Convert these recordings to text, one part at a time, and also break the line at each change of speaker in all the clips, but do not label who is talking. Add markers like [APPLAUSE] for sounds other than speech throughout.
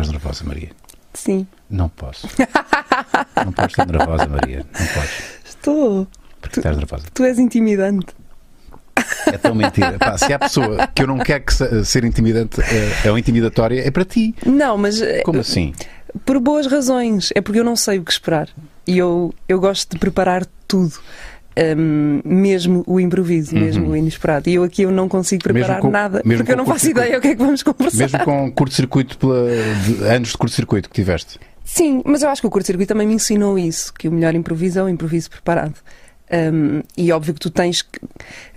Estás nervosa, Maria?
Sim.
Não posso. não podes estar nervosa, Maria. Não podes.
Estou.
Porque estás nervosa.
Tu és intimidante.
É tão mentira. Pá, se há pessoa que eu não quero que se- ser intimidante é, é ou intimidatória, é para ti.
Não, mas eh,
Como assim?
por boas razões. É porque eu não sei o que esperar. E eu, eu gosto de preparar tudo. Hum, mesmo o improviso, mesmo o inesperado. E eu aqui eu não consigo
Uhum.
Preparar
com-
nada, porque eu não faço ideia o que é que vamos conversar.
Mesmo com curto-circuito anos de curto-circuito que tiveste.
Sim, mas eu acho que o curto-circuito também me ensinou isso, que o melhor improviso é o improviso preparado. Um, e óbvio que tu tens, que-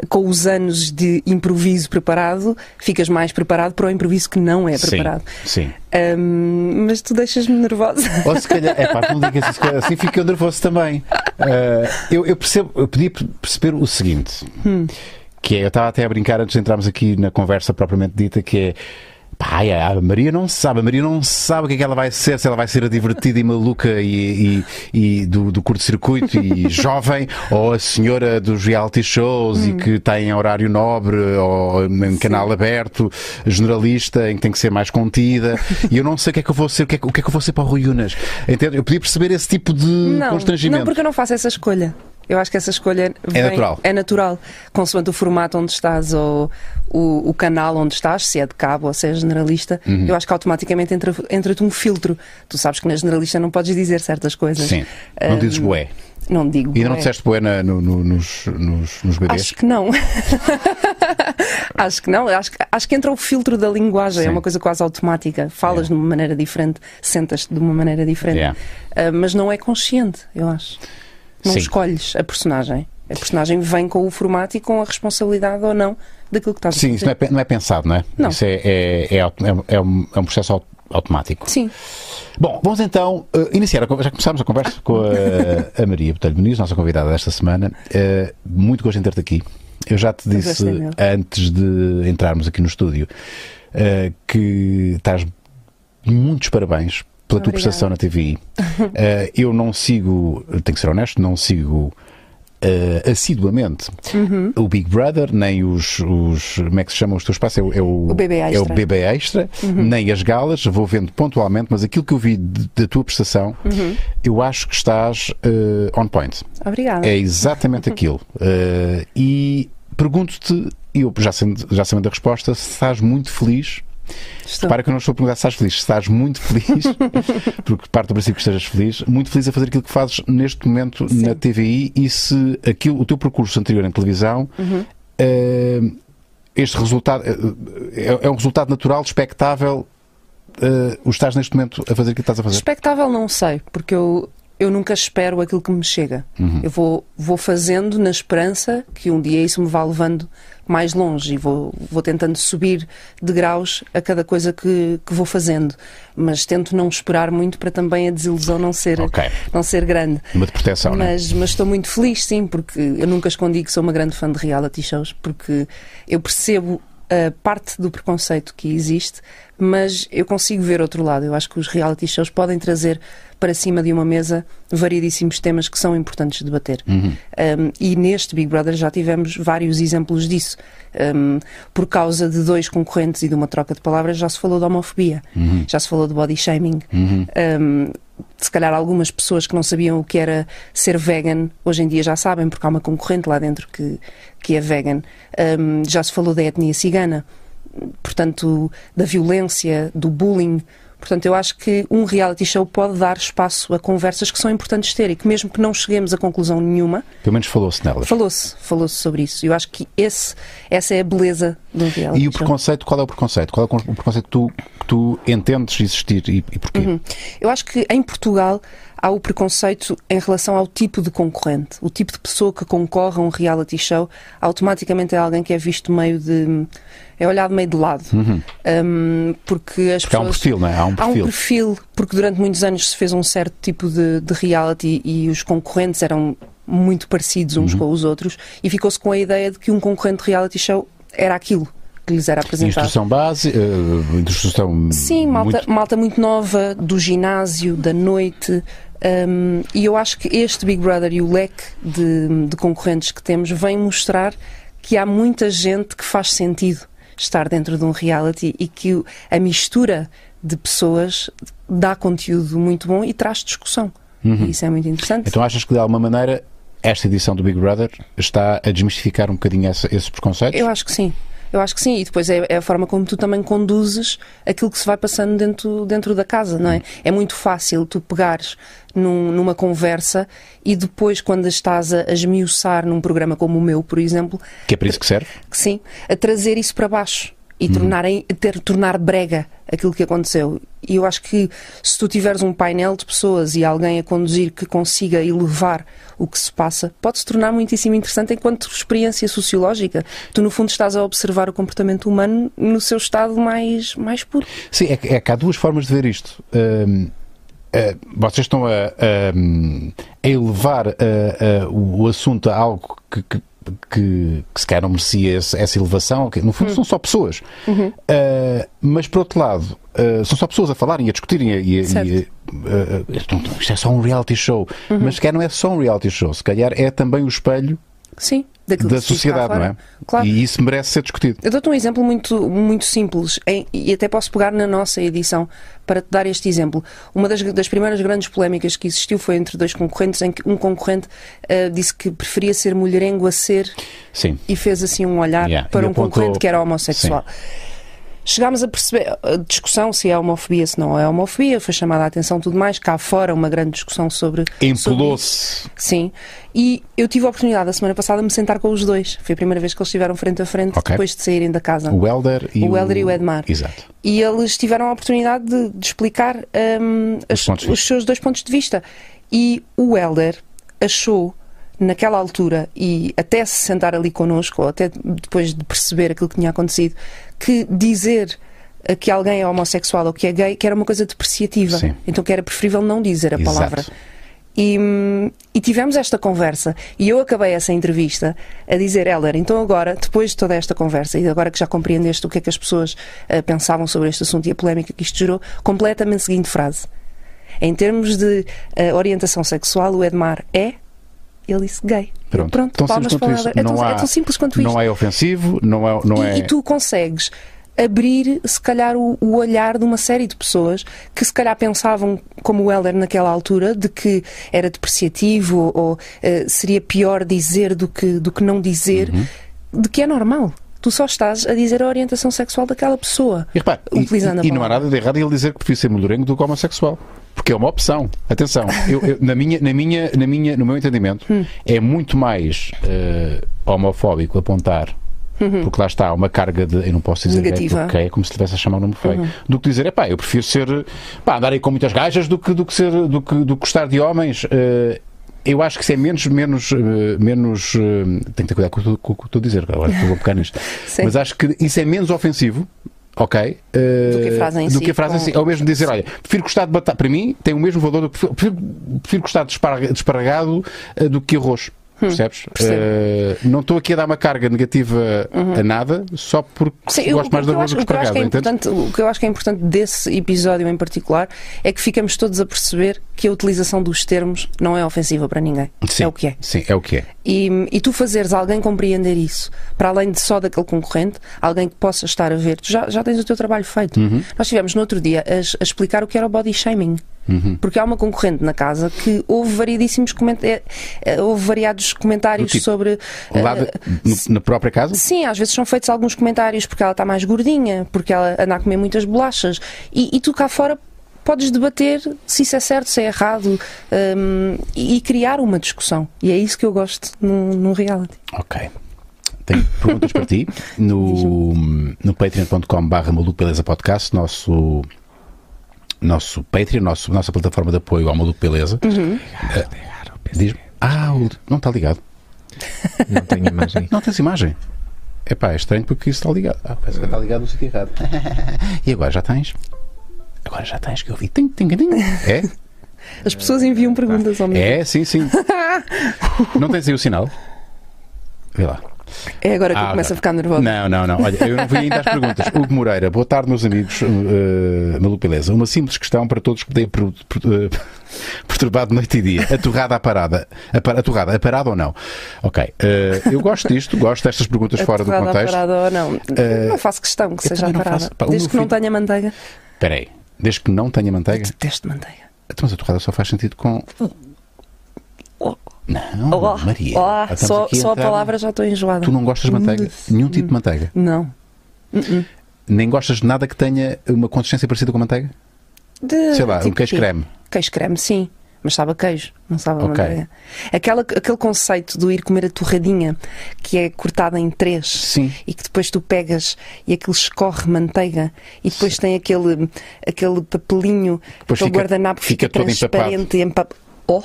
com os anos de improviso preparado, ficas mais preparado para o improviso que não é preparado.
Sim. sim.
Um, mas tu deixas-me nervosa. [LAUGHS]
Ou se calhar, é pá, não digas isso, que assim fico eu nervoso também. Ah, eu, eu percebo, eu podia perceber o seguinte, que é, eu estava até a brincar antes de entrarmos aqui na conversa propriamente dita, que é pá, ai, a Maria não sabe, a Maria não sabe o que é que ela vai ser, se ela vai ser a divertida e maluca e, e- e do, do curto-circuito e [LAUGHS] jovem, ou a senhora dos reality shows e que tem horário nobre, ou em canal aberto, generalista, em que tem que ser mais contida, [LAUGHS] e eu não sei o que é que eu vou ser, o que é que, que, é que eu vou ser para o Rui Unas. Entende? Eu podia perceber esse tipo de
Não,
constrangimento.
não, porque eu não faço essa escolha. Eu acho que essa escolha vem-
natural.
É natural. Consoante o formato onde estás ou o, o canal onde estás, se é de cabo ou se é generalista,
Uhum.
eu acho que automaticamente entra- entra-te um filtro. Tu sabes que na generalista não podes dizer certas coisas.
Sim, não dizes boé.
Não digo.
E ainda não
bué.
disseste boé na- no- no- nos, nos, nos bebês?
Acho que não. [LAUGHS] acho que não. Acho, que- acho que entra o filtro da linguagem.
Sim.
É uma coisa quase automática. Falas
Yeah.
de uma maneira diferente, sentas-te de uma maneira diferente.
Yeah.
Ah, mas não é consciente, eu acho. Não
Sim.
escolhes a personagem. A personagem vem com o formato e com a responsabilidade ou não daquilo que estás a
Sim,
fazer.
isso não é, não é pensado, não é?
Não.
Isso é, é, é, auto- é um, é um processo au- automático.
Sim.
Bom, vamos então uh, iniciar. a Já começámos a conversa com a, [LAUGHS] a Maria Botelho Muniz, nossa convidada desta semana. Uh, muito gosto em ter-te aqui. Eu já te disse antes de entrarmos aqui no estúdio uh, que estás muitos parabéns pela tua
Obrigada.
prestação na TVI. Uh, [LAUGHS] eu não sigo, tenho que ser honesto, não sigo uh, assiduamente
Uhum.
o Big Brother, nem os, os. Como é que se chama os teus passos? É o, é o,
O BB
É o
Extra. Uhum.
BB Extra, nem as galas, vou vendo pontualmente, mas aquilo que eu vi de- da tua prestação,
Uhum.
eu acho que estás uh, on point.
Obrigada.
É exatamente aquilo. Uh, [LAUGHS] e pergunto-te, eu já sabendo, já sabendo a resposta, se estás muito feliz.
Estou.
Repara que eu não estou a perguntar se estás feliz, se estás muito feliz, [LAUGHS] porque parte do princípio que estejas feliz, muito feliz a fazer aquilo que fazes neste momento
Sim.
na TVI e se aquilo, o teu percurso anterior em televisão,
Uhum.
eh, este resultado eh, é, é um resultado natural, expectável, eh, o estás neste momento a fazer aquilo que estás a fazer?
Expectável não sei, porque eu, eu nunca espero aquilo que me chega. Eu vou, vou fazendo na esperança que um dia isso me vá levando mais longe e vou, vou tentando subir de graus a cada coisa que, que vou fazendo. Mas tento não esperar muito para também a desilusão não ser,
Ok.
não ser grande.
Uma de proteção, não é?
Mas, mas estou muito feliz, sim, porque eu nunca escondi que sou uma grande fã de reality shows, porque eu percebo a parte do preconceito que existe, mas eu consigo ver outro lado. Eu acho que os reality shows podem trazer para cima de uma mesa variedíssimos temas que são importantes de debater.
Uhum.
Um, e neste Big Brother já tivemos vários exemplos disso. Um, por causa de dois concorrentes e de uma troca de palavras, já se falou de homofobia,
Uhum.
já se falou de body shaming. Um, se calhar algumas pessoas que não sabiam o que era ser vegan, hoje em dia já sabem, porque há uma concorrente lá dentro que, que é vegan. Já se falou da etnia cigana, portanto, da violência, do bullying. Portanto, eu acho que um reality show pode dar espaço a conversas que são importantes ter e que, mesmo que não cheguemos a conclusão nenhuma,
Pelo menos falou-se nelas.
falou-se falou sobre isso. Eu acho que esse, essa é a beleza do reality
E o
show.
preconceito, qual é o preconceito? Qual é o preconceito que tu, que tu entendes existir e, e porquê?
Uhum. Eu acho que em Portugal há o preconceito em relação ao tipo de concorrente. O tipo de pessoa que concorre a um reality show automaticamente é alguém que é visto meio de. é olhado meio de lado. Um, porque as
Uhum. Porque há um
pessoas.
perfil, não é? Há um
Há um
perfil.
perfil, porque durante muitos anos se fez um certo tipo de, de reality e os concorrentes eram muito parecidos
Uhum.
uns com os outros e ficou-se com a ideia de que um concorrente de reality show era aquilo que lhes era apresentado.
Instrução base, eh, instrução
Sim, malta
muito-
malta muito nova, do ginásio, da noite. um, e eu acho que este Big Brother e o leque de, de concorrentes que temos vem mostrar que há muita gente que faz sentido estar dentro de um reality e que a mistura de pessoas dá conteúdo muito bom e traz discussão. E isso é muito interessante.
Então achas que de alguma maneira esta edição do Big Brother está a desmistificar um bocadinho essa- esses preconceitos?
Eu acho que sim. Eu acho que sim. E depois é, é a forma como tu também conduzes aquilo que se vai passando dentro, dentro da casa, não é? É muito fácil tu pegares num- numa conversa e depois, quando estás a, a esmiuçar num programa como o meu, por exemplo,
Que é para isso que serve?
que sim, a trazer isso para baixo e tornar, em- ter, tornar brega aquilo que aconteceu. E eu acho que se tu tiveres um painel de pessoas e alguém a conduzir que consiga elevar o que se passa, pode se tornar muitíssimo interessante enquanto experiência sociológica. Tu, no fundo, estás a observar o comportamento humano no seu estado mais, mais puro.
Sim, é, é que há duas formas de ver isto. Hum, eh, vocês estão a, a- a elevar eh, eh, o assunto a algo que, que, que, que se calhar não merecia esse- essa elevação. que, no fundo, são só pessoas. Eh, mas, por outro lado, eh, são só pessoas a falarem, a discutirem. e a- e eh, isto é só um reality show. Mas, se calhar, não é só um reality show. Se calhar é também o espelho
Sim,
da sociedade, não é?
Claro.
E isso merece ser discutido.
Eu dou-te um exemplo muito, muito simples e até posso pegar na nossa edição para te dar este exemplo. Uma das, das primeiras grandes polémicas que existiu foi entre dois concorrentes, em que um concorrente eh, disse que preferia ser mulherengo a ser
Sim.
e fez assim um olhar
Yeah,
para
e
um
apontou-
concorrente que era homossexual. Chegámos a perceber a discussão se é homofobia, se não é homofobia, foi chamada a atenção tudo mais. Cá fora, uma grande discussão sobre.
Empolou-se.
Sim. E eu tive a oportunidade, a semana passada, de me sentar com os dois. Foi a primeira vez que eles estiveram frente a frente
Ok.
depois de saírem da casa.
O Helder e
O Helder e o Edmar.
Exato.
E eles tiveram a oportunidade de, de explicar
Os
as-
de
os seus dois pontos de vista. E o Helder achou, naquela altura, e até se sentar ali connosco, ou até depois de perceber aquilo que tinha acontecido, que dizer que alguém é homossexual ou que é gay, que era uma coisa depreciativa.
Sim.
Então que era preferível não dizer a
Exato.
palavra. E, e tivemos esta conversa e eu acabei essa entrevista a dizer, Heller, então agora, depois de toda esta conversa e agora que já compreendeste o que é que as pessoas eh, pensavam sobre este assunto e a polémica que isto gerou, completamente a seguinte frase. Em termos de eh, orientação sexual, o Edmar é, ele disse gay.
Pronto.
Pronto,
tão
palmas para
isso.
Heller. É,
não
tão,
há,
é tão simples quanto isto.
Não é ofensivo, não é. Não
E,
é...
e tu consegues abrir, se calhar, o, o olhar de uma série de pessoas que, se calhar, pensavam, como o Helder naquela altura, de que era depreciativo ou eh, seria pior dizer do que, do que não dizer,
Uhum.
de que é normal. Tu só estás a dizer a orientação sexual daquela pessoa.
E, repare, e-
utilizando a
e, e não há nada de errado ele dizer que prefiro ser mulherengo do que homossexual. Porque é uma opção. Atenção, eu- eu- na minha, na minha, na minha, no meu entendimento,
Hum.
é muito mais eh, homofóbico apontar. Porque lá está uma carga de. Eu não posso dizer
Uhum. Negativa. Uhum.
porque é como se estivesse a chamar um nome feio. Do que dizer, é pá, eu prefiro ser. pá, andar aí com muitas gajas do que, do que, ser, do que, do que gostar de homens. Eh, eu acho que isso é menos. menos, eh, menos eh, tenho que ter cuidado com o que estou a dizer, agora estou a pegar nisto. [LAUGHS]
Sim.
Mas acho que isso é menos ofensivo. Ok? eh,
Do que a frase em
do
si,
que a frase em
com-
si. É o mesmo dizer, olha, prefiro gostar de batata. Para mim, tem o mesmo valor. Do que, prefiro, prefiro gostar de espargado eh, do que arroz. Percebes?
Uhum.
Eh, não estou aqui a dar uma carga negativa a nada só porque
Sim, eu-
gosto mais
o,
de
que eu
arroz
acho,
do
o,
que
que eu acho que é o que eu acho que é importante desse episódio em particular é que ficamos todos a perceber que a utilização dos termos não é ofensiva para ninguém.
Sim,
É o que é.
Sim, é o que é.
E, e tu fazeres alguém compreender isso, para além de só daquele concorrente, alguém que possa estar a ver, tu já, já tens o teu trabalho feito.
Uhum.
Nós tivemos no outro dia a, a explicar o que era o body shaming.
Uhum.
Porque há uma concorrente na casa que houve variedíssimos coment... eh, eh, houve variados comentários
tipo,
sobre.
Lá
eh,
de- no- na própria casa?
Sim, às vezes são feitos alguns comentários porque ela está mais gordinha, porque ela anda a comer muitas bolachas. E, e tu cá fora podes debater se isso é certo, se é errado hum, e, e criar uma discussão. E é isso que eu gosto num, num reality.
Ok. Tenho perguntas para ti no, [LAUGHS] no patreon.com.br Maluco Beleza Podcast, nosso, nosso Patreon, nosso, nossa plataforma de apoio ao Maluco Beleza.
Uhum.
Eh, diz ah, o- não está ligado.
Não tenho imagem.
Não tens imagem. Epá, é estranho porque isso está ligado. Ah, parece que está ligado no sítio errado. [LAUGHS] e agora já tens? Agora já tens que eu vi. Tim, tim, tim. É?
As pessoas enviam perguntas ao meu.
É, sim, sim. [LAUGHS] Não tens aí o sinal? Vê lá.
É agora que eu
Ah,
começo
ok.
a ficar nervosa.
Não, não, não. Olha, eu não fui ainda às perguntas. [LAUGHS] Hugo Moreira, boa tarde, meus amigos. Uh, Malu Beleza. Uma simples questão para todos que têm per- per- uh, [LAUGHS] perturbado noite e dia. A torrada à parada. A, par- a torrada, a parada ou não? Ok. Uh, eu gosto disto, gosto destas perguntas
A
fora do
torrada
contexto.
parada ou não.
Eh,
não faço questão que
eu
seja
não
parada.
faço. Pá,
Desde que não
filho-
tenha manteiga.
Espera aí. Desde que não tenha manteiga.
Detesto manteiga.
Então, mas a torrada só faz sentido com.
Oh,
Não,
oh,
Maria.
oh,
Estamos
só
a
só a palavra já estou enjoada.
Tu não gostas de manteiga? Nenhum tipo de manteiga?
Não.
Nem gostas de nada que tenha uma consistência parecida com manteiga?
De-
Sei lá, um
tipo
queijo
quê?
creme.
Queijo creme, sim. Mas sabe a queijo, não sabe a
Ok.
manteiga. Aquela, aquele conceito do ir comer a torradinha, que é cortada em três,
Sim.
e que depois tu pegas e aquilo escorre manteiga, e depois tem aquele, aquele papelinho,
Depois
aquele
fica-
guardanapo que
fica
fica,
todo
transparente e empap... Oh,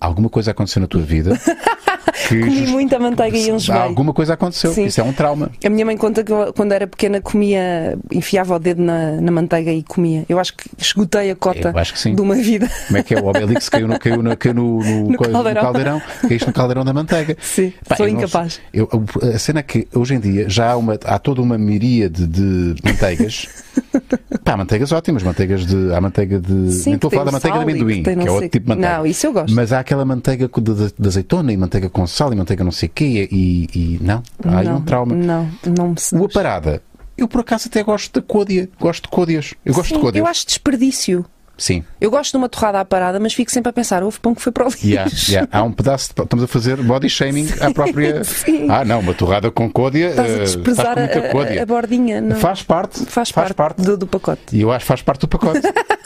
Alguma coisa aconteceu na tua vida [LAUGHS]
comi muita manteiga e enjoei.
Alguma coisa aconteceu.
Sim.
Isso é um trauma.
A minha mãe conta que eu, quando era pequena comia, enfiava o dedo na, na manteiga e comia. Eu acho que esgotei a cota de uma vida.
Como é que é? O Obelix caiu no, caiu no, caiu no, no, [LAUGHS]
No
coisa-
caldeirão.
caldeirão. Caíste no caldeirão da manteiga.
Sim,
Pá,
sou
eu não
incapaz.
sei. Eu- a cena é que hoje em dia já há, uma, há toda uma miríade de manteigas. [LAUGHS] Pá, manteigas ótimas, manteigas de. Há manteiga de.
Sim,
nem estou a falar da manteiga de amendoim,
que
que,
não
é outro tipo de manteiga.
Não, isso eu gosto.
Mas há aquela manteiga com- de, de azeitona e manteiga com sal e manteiga não sei o quê e, e não. Há aí
não,
um trauma.
Não, não me
O a parada. Eu por acaso até gosto da côdea. Gosto de côdeas. Eu gosto
Sim,
de côdeas.
Eu acho desperdício.
Sim.
Eu gosto de uma torrada à parada, mas fico sempre a pensar, houve pão que foi para o lixo.
Yeah, yeah. Há um pedaço de, Estamos a fazer body shaming à [LAUGHS] própria.
Sim.
Ah, não, uma torrada com côdea.
Estás a
eh,
desprezar
estás
a, a, bordinha. Não.
Faz parte.
Faz parte, Do, do pacote.
E eu acho que faz parte do pacote. [LAUGHS]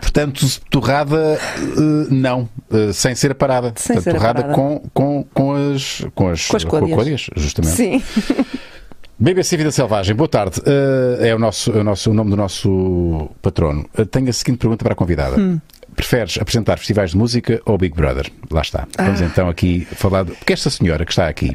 Portanto, torrada, eh, não. Eh, sem ser parada.
Sem
Portanto,
ser
torrada
parada.
Com, com, com as. Com as,
Com as côdeas.
côdeas, justamente.
Sim.
BBC Vida Selvagem, boa tarde. Eh, é o, nosso, é o, nosso, o nome do nosso patrono. Eh, tenho a seguinte pergunta para a convidada.
Hum.
Preferes apresentar festivais de música ou Big Brother? Lá está. Vamos
Ah.
então aqui falar. De... Porque esta senhora que está aqui,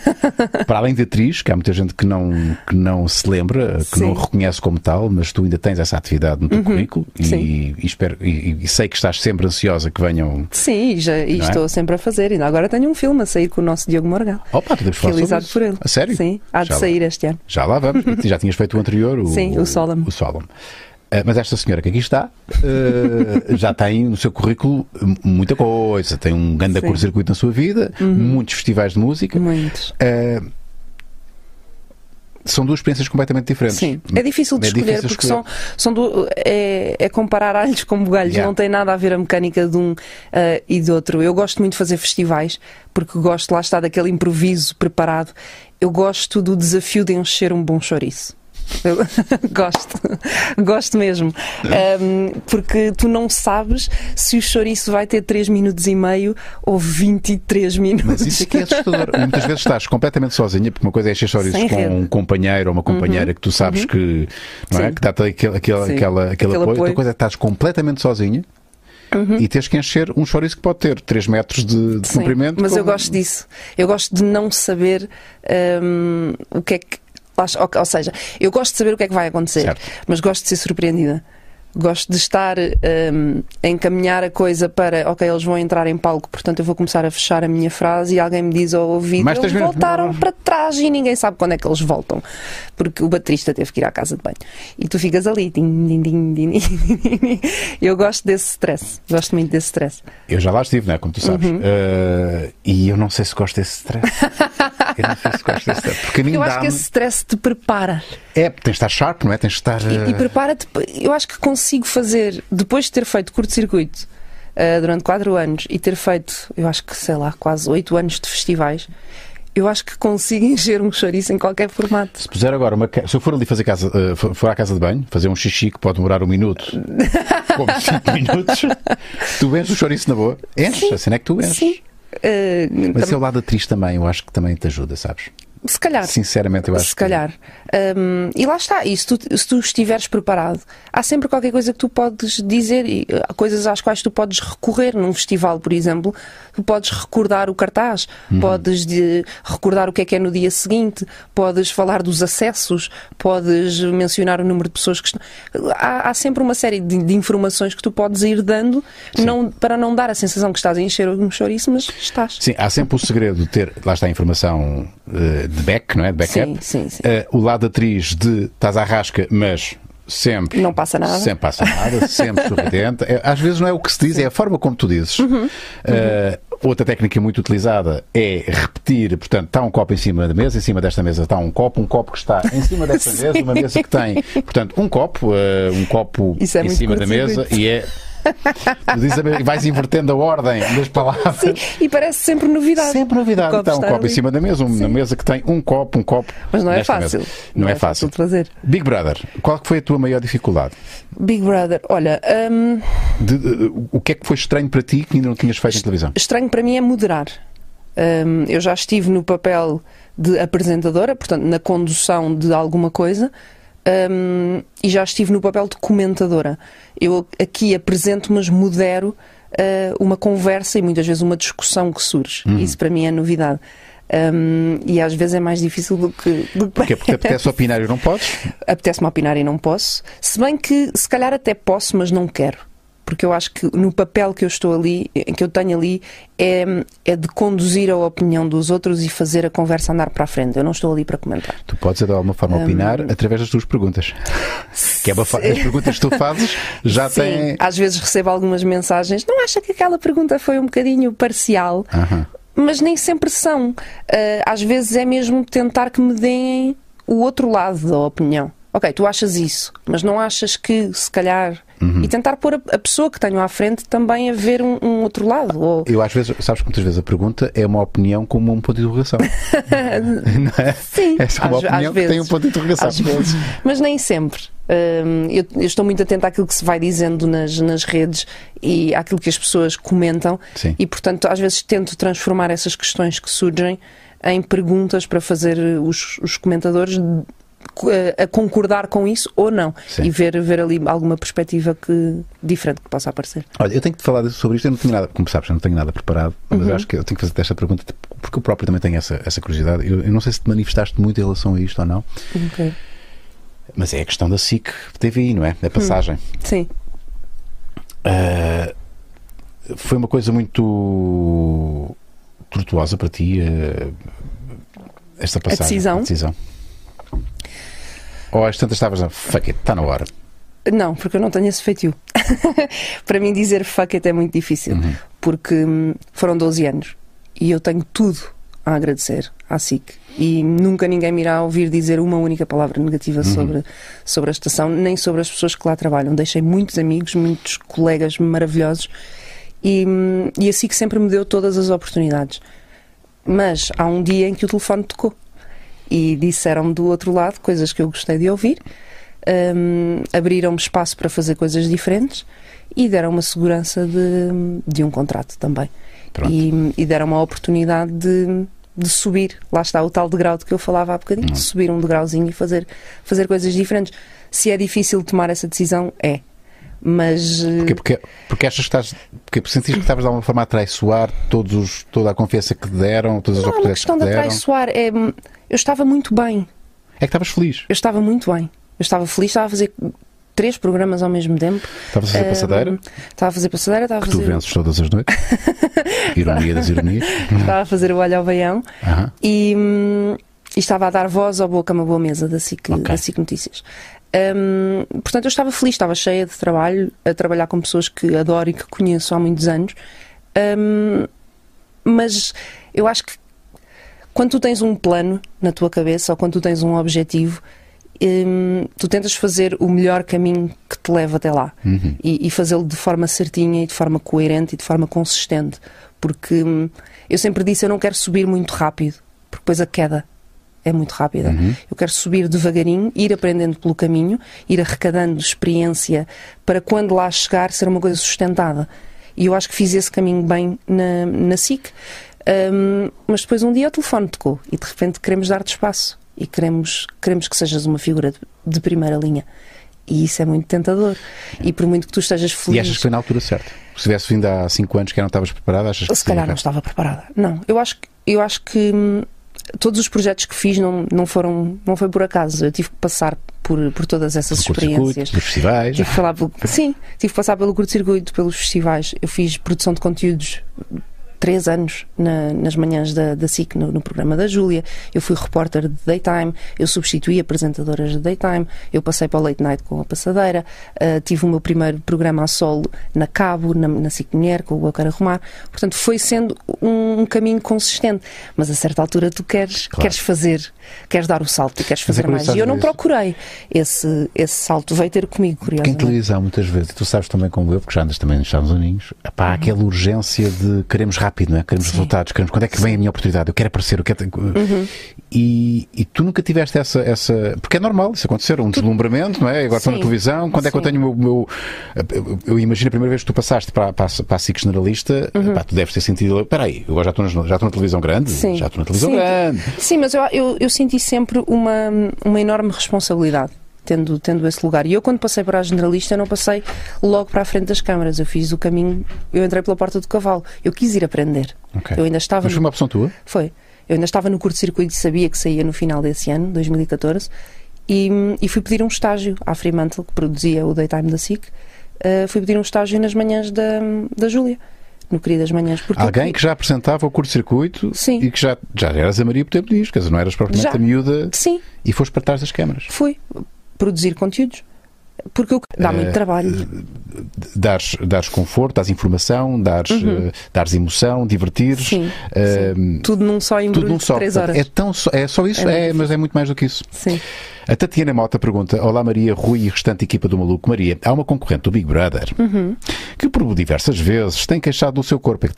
[LAUGHS] para além de atriz, que há muita gente que não, que não se lembra, que
Sim.
não reconhece como tal, mas tu ainda tens essa atividade no teu currículo e,
Uhum.
E espero, e, e sei que estás sempre ansiosa que venham.
Sim, e, já, e
Não é?
estou sempre a fazer. Ainda agora tenho um filme a sair com o nosso Diogo Morgal.
Opa, sobre
Realizado
isso.
por ele.
A sério?
Sim, há de
Já lá-
sair este ano.
Já lá vamos. [LAUGHS] Já tinhas feito o anterior, o,
Sim, o Solemn.
O Solemn. Eh, mas esta senhora que aqui está eh, já tem no seu currículo muita coisa. Tem um grande
Sim.
curto-circuito na sua vida, muitos festivais de música.
Muitos.
Eh, são duas experiências completamente diferentes.
Sim, é difícil de
É
escolher
difícil
porque
escolher.
são, são do, é, é comparar alhos com bugalhos,
Yeah.
não tem nada a ver a mecânica de um ah, e do outro. Eu gosto muito de fazer festivais porque gosto lá está daquele improviso preparado. Eu gosto do desafio de encher um bom chouriço. Eu [LAUGHS] gosto, gosto mesmo. Ahm, porque tu não sabes se o chouriço vai ter 3 minutos e meio ou 23 minutos.
Mas isso é que é assustador. [LAUGHS] Muitas vezes estás completamente sozinha, porque uma coisa é encher chouriços
Sem
com
rede.
um companheiro ou uma companheira que tu sabes que, não é?
Sim.
que dá-te aquele, aquele,
Sim.
aquela, aquele,
Aquele
apoio.
apoio.
Outra coisa é que estás completamente sozinha. E tens que encher um chouriço que pode ter 3 metros de, de
Sim,
comprimento.
Mas
com-
eu gosto disso. Eu gosto de não saber hum, o que é que. Ou, ou seja, eu gosto de saber o que é que vai acontecer,
Certo.
mas gosto de ser surpreendida. Gosto de estar hum, a encaminhar a coisa para, ok, eles vão entrar em palco, portanto eu vou começar a fechar a minha frase e alguém me diz ao ouvido,
Mais
eles
minutos.
voltaram para trás e ninguém sabe quando é que eles voltam, porque o baterista teve que ir à casa de banho. E tu ficas ali, din, din, din, din, din. Eu gosto desse stress, gosto muito desse stress.
Eu já lá estive, não é? Como tu sabes.
Uhum.
Eh, e eu não sei se gosto desse stress. [LAUGHS] eu não sei se gosto desse. Porque
Eu acho que esse stress te prepara.
É, tens de estar sharp, não é? Tens de estar.
E, e
eh,
prepara-te. Eu acho que consigo fazer, depois de ter feito curto-circuito ah, durante 4 anos e ter feito, eu acho que, sei lá, quase 8 anos de festivais, eu acho que consigo [LAUGHS] encher um chouriço em qualquer formato.
Se puser agora uma. Se eu for ali fazer casa, eh, for à casa de banho, fazer um xixi que pode demorar um minuto, [LAUGHS] como cinco minutos, tu enches o chouriço na boa. Enches, assim é que tu enches.
Sim. Ah,
Mas
tam-
é o lado atriz também, eu acho que também te ajuda, sabes?
Se calhar.
Sinceramente, eu acho
Se calhar. Um, e lá está. E se tu, se tu estiveres preparado, há sempre qualquer coisa que tu podes dizer, e, há coisas às quais tu podes recorrer. Num festival, por exemplo, podes recordar o cartaz,
Uhum.
podes de- recordar o que é que é no dia seguinte, podes falar dos acessos, podes mencionar o número de pessoas que estão. Há, há sempre uma série de, de informações que tu podes ir dando não, para não dar a sensação que estás a encher um chouriço, mas estás.
Sim, há sempre o segredo de ter, lá está a informação eh, de back, não é? De backup.
Sim, sim, sim.
Eh, o lado atriz de estás à rasca, mas sempre.
Não passa nada.
Sempre passa nada, sempre [LAUGHS] sorridente. É, às vezes não é o que se diz, é a forma como tu dizes.
Uhum.
Eh, outra técnica muito utilizada é repetir, portanto, está um copo em cima da mesa, em cima desta mesa está um copo, um copo que está em cima desta [LAUGHS] mesa, uma mesa que tem, portanto, um copo, eh, um copo
é
em cima da mesa e é. Mesma- vais invertendo a ordem das palavras.
Sim, e parece sempre novidade.
Sempre novidade.
O copo
Está um copo em
ali.
cima da mesa, uma mesa que tem um copo, um copo.
Mas não é fácil.
mesa. Não, é, fácil.
de fazer.
Big Brother, qual foi a tua maior dificuldade?
Big Brother, olha, hum,
De- de- o que é que foi estranho para ti que ainda não tinhas feito em televisão?
estranho para mim é moderar. Hum, eu já estive no papel de apresentadora, portanto, na condução de alguma coisa, hum, e já estive no papel de comentadora. Eu aqui apresento, mas modero ah, uma conversa e muitas vezes uma discussão que surge.
Uhum.
Isso para mim é novidade. Hum, e às vezes é mais difícil do que. Do que
Porque, porque apetece [LAUGHS] opinar e não podes?
apetece-me opinar e não posso. Se bem que, se calhar, até posso, mas não quero. Porque eu acho que no papel que eu estou ali, que eu tenho ali, é, é de conduzir a opinião dos outros e fazer a conversa andar para a frente. Eu não estou ali para comentar.
Tu podes, de alguma forma, opinar através das tuas perguntas. [LAUGHS] Que é uma fa- as perguntas que tu fazes já
Sim,
têm.
às vezes recebo algumas mensagens. Não acha que aquela pergunta foi um bocadinho parcial? Mas nem sempre são. Ah, às vezes é mesmo tentar que me deem o outro lado da opinião. Ok, tu achas isso, mas não achas que, se calhar. E tentar pôr a, pessoa que tenho à frente também a ver um, um outro lado. Ou...
Eu às vezes, sabes que muitas vezes a pergunta é uma opinião como um ponto de interrogação. [LAUGHS] não é?
Sim,
É só uma
às-
opinião
às
que tem um
vezes.
ponto de interrogação.
Às vezes. Mas nem sempre. Hum, eu, eu estou muito atenta àquilo que se vai dizendo nas, nas redes e àquilo que as pessoas comentam.
Sim.
E, portanto, às vezes tento transformar essas questões que surgem em perguntas para fazer os, os comentadores a concordar com isso ou não.
Sim.
E ver, ver ali alguma perspectiva que, diferente que possa aparecer.
Olha, eu tenho que te falar sobre isto. Eu não tenho nada, como sabes, eu não tenho nada preparado, mas
Uhum.
acho que eu tenho que fazer esta pergunta porque eu próprio também tenho essa, essa curiosidade. Eu, eu não sei se te manifestaste muito em relação a isto ou não, mas é a questão da SIC TVI, não é? Da passagem.
Sim.
Ah, foi uma coisa muito tortuosa para ti ah, esta passagem?
decisão?
A decisão. Ou às tantas estavas a fuck it, está na hora.
Não, porque eu não tenho esse feitio. [LAUGHS] Para mim dizer fuck it é muito difícil,
Uhum.
porque hum, foram 12 anos e eu tenho tudo a agradecer à SIC e nunca ninguém me irá ouvir dizer uma única palavra negativa
Uhum.
sobre, sobre a estação, nem sobre as pessoas que lá trabalham. Deixei muitos amigos, muitos colegas maravilhosos e, hum, e a SIC sempre me deu todas as oportunidades. Mas há um dia em que o telefone tocou e disseram-me do outro lado coisas que eu gostei de ouvir, hum, abriram-me espaço para fazer coisas diferentes e deram-me a segurança de, de um contrato também. E, e deram-me a oportunidade de, de subir. Lá está o tal degrau de que eu falava há bocadinho, de subir um degrauzinho e fazer, fazer coisas diferentes. Se é difícil tomar essa decisão, é. Mas
Porquê? Porque, porque achas que estás. Porque sentiste que estavas de alguma forma a traiçoar todos os, toda a confiança que te deram, todas as
não é uma
oportunidades que
questão
te
de
deram?
atraiçoar. É, eu estava muito bem.
É que estavas feliz.
Eu estava muito bem. Eu estava feliz, estava a fazer três programas ao mesmo tempo.
Estavas a fazer passadeira,
Estava a fazer passadeira, estava a
que tu
fazer,
vences todas as noites. [LAUGHS] Ironia das ironias.
estava a fazer o olho ao baião
Aham.
e, hum, e estava a dar voz ao Boa Cama Boa Mesa da SIC,
Ok.
da SIC Notícias. Hum, portanto, eu estava feliz, estava cheia de trabalho, a trabalhar com pessoas que adoro e que conheço há muitos anos. Hum, mas eu acho que quando tu tens um plano na tua cabeça ou quando tu tens um objetivo, hum, tu tentas fazer o melhor caminho que te leva até lá
Uhum.
e, e fazê-lo de forma certinha e de forma coerente e de forma consistente. Porque hum, eu sempre disse: eu não quero subir muito rápido, porque depois a queda é muito rápida.
Uhum.
Eu quero subir devagarinho, ir aprendendo pelo caminho, ir arrecadando experiência para quando lá chegar ser uma coisa sustentada. E eu acho que fiz esse caminho bem na, na SIC. Um, mas depois um dia o telefone tocou e de repente queremos dar-te espaço e queremos, queremos que sejas uma figura de, de primeira linha. E isso é muito tentador. E por muito que tu estejas feliz.
E achas que foi na altura certa? Se tivesse vindo há 5 anos que não estavas preparada, achas que
Se calhar não estava preparada. Não, eu acho, que- eu acho que hum, todos os projetos que fiz não, não foram. não foi por acaso. Eu tive que passar por, por todas essas
Por
experiências.
dos festivais.
Tive que falar pelo, sim, tive que passar pelo curto-circuito, pelos festivais. Eu fiz produção de conteúdos três anos na- nas manhãs da, da SIC, no, no programa da Júlia. Eu fui repórter de daytime, eu substituí apresentadoras de daytime, eu passei para o late night com a passadeira, ah, tive o meu primeiro programa a solo na Cabo, na, na SIC Mulher, com o Eu Quero Arrumar. Portanto, foi sendo um, um caminho consistente. Mas a certa altura tu queres,
Claro.
queres fazer, queres dar o salto e queres
é
fazer
curioso,
mais. E eu não
vezes-
procurei esse, esse salto, veio ter comigo,
Porque em
curiosamente.
televisão, muitas vezes, e tu sabes também como eu, porque já andas também nos Estados Unidos, há aquela urgência de queremos rápido, não é? Queremos
Uhum. Sim.
resultados, queremos quando é que vem a minha oportunidade, eu quero aparecer, eu quero.
Uhum.
E, e tu nunca tiveste essa, essa. Porque é normal isso acontecer, um deslumbramento, não é? Agora estou na televisão, quando é que eu tenho o meu. eu, eu imagino a primeira vez que tu passaste para, para, para a SIC generalista, epá, tu deves ter sentido. Espera aí, eu agora já estou, nas- já estou na televisão grande,
Uhum. Sim.
já estou na televisão grande.
Sim, mas eu, eu, eu senti sempre uma, uma enorme responsabilidade. Tendo, tendo esse lugar. E eu, quando passei para a generalista, não passei logo para a frente das câmaras. Eu fiz o caminho, eu entrei pela porta do cavalo. Eu quis ir aprender.
Ok.
Eu ainda estava.
Mas foi uma opção tua?
Foi. Eu ainda estava no curto-circuito e sabia que saía no final desse ano, 2014, e, e fui pedir um estágio à Fremantle, que produzia o Daytime da SIC. Uh, fui pedir um estágio nas manhãs da, da Júlia, no Queridas Manhãs. Eu
Alguém que já apresentava o curto-circuito e que já, já eras a Maria Potempo Dias, quer dizer, não eras propriamente
Já.
a miúda
Sim,
e foste para trás das câmaras.
fui produzir conteúdos. Porque dá muito
Eh,
trabalho.
Dares, dares conforto, dares informação, dares, eh, dares emoção, divertires.
Uhum. Sim,
eh,
Tudo num só embrulho
Tudo num só.
três horas.
É, tão só, é só isso,
É
é, mas é muito mais do que isso.
Sim.
A Tatiana Mota pergunta: Olá Maria, Rui e restante equipa do Maluco. Maria, há uma concorrente do Big Brother
Uhum.
que por diversas vezes tem queixado do seu corpo, é que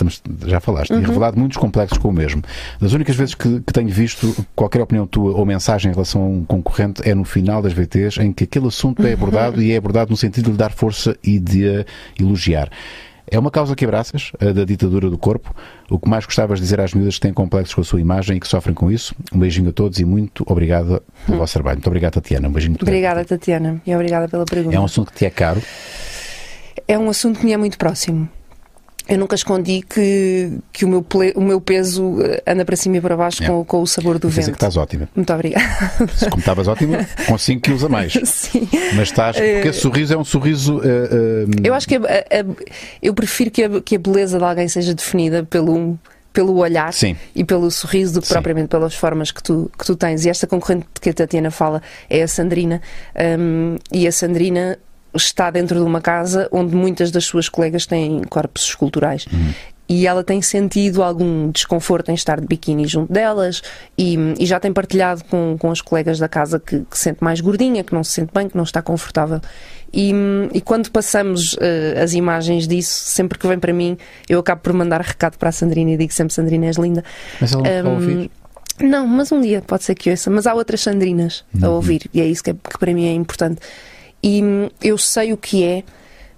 já falaste,
Uhum.
e revelado muitos complexos com o mesmo. Das únicas vezes que, que tenho visto qualquer opinião tua ou mensagem em relação a um concorrente é no final das VTs, em que aquele assunto é abordado e é abordado no sentido de lhe dar força e de elogiar. É uma causa que abraças, a da ditadura do corpo. O que mais gostavas de dizer às miúdas que têm complexos com a sua imagem e que sofrem com isso? Um beijinho a todos e muito obrigado pelo vosso trabalho. Muito obrigado, Tatiana. Um beijinho muito grande.
Hum. Obrigada, Tatiana, e obrigada pela pergunta.
É um assunto que te é caro.
É um assunto que me é muito próximo. Eu nunca escondi que, que o, meu ple- o meu peso eh, anda para cima e para baixo
É.
com, com o sabor do
Quer
vento.
que estás ótima.
Muito obrigada.
Se Como estavas ótima, [LAUGHS] com 5 quilos a mais.
Sim.
Mas estás. Porque esse sorriso é um sorriso. eh, eh,
Eu acho que a- a- eu prefiro que a, que a beleza de alguém seja definida pelo, pelo olhar
Sim.
e pelo sorriso do que
Sim.
propriamente pelas formas que tu, que tu tens. E esta concorrente que a Tatiana fala é a Sandrina. Hum, e a Sandrina está dentro de uma casa onde muitas das suas colegas têm corpos esculturais. E ela tem sentido algum desconforto em estar de biquíni junto delas e, e já tem partilhado com, com as colegas da casa que, que se sente mais gordinha, que não se sente bem, que não está confortável. E, e quando passamos eh, as imagens disso, sempre que vem para mim, eu acabo por mandar recado para a Sandrina e digo sempre: Sandrina, és linda.
Mas ela não ouvir.
Não, mas um dia pode ser que ouça. Mas há outras Sandrinas a ouvir e é isso que, é- que para mim é importante. E hum, eu sei o que é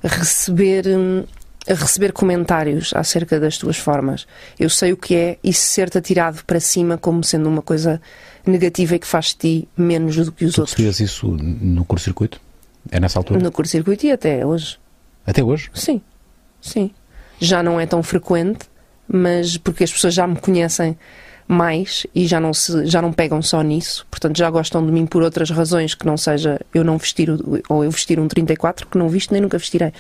receber, hum, receber comentários acerca das tuas formas. Eu sei o que é isso ser-te atirado para cima como sendo uma coisa negativa e que faz de ti menos do que os
Tu
outros.
recebias isso no curto-circuito? É nessa altura?
No curto-circuito e até hoje.
Até hoje?
Sim, sim. Já não é tão frequente, mas porque as pessoas já me conhecem mais e já não, se, já não pegam só nisso, portanto já gostam de mim por outras razões que não seja eu não vestir ou eu vestir um 34, que não visto nem nunca vestirei.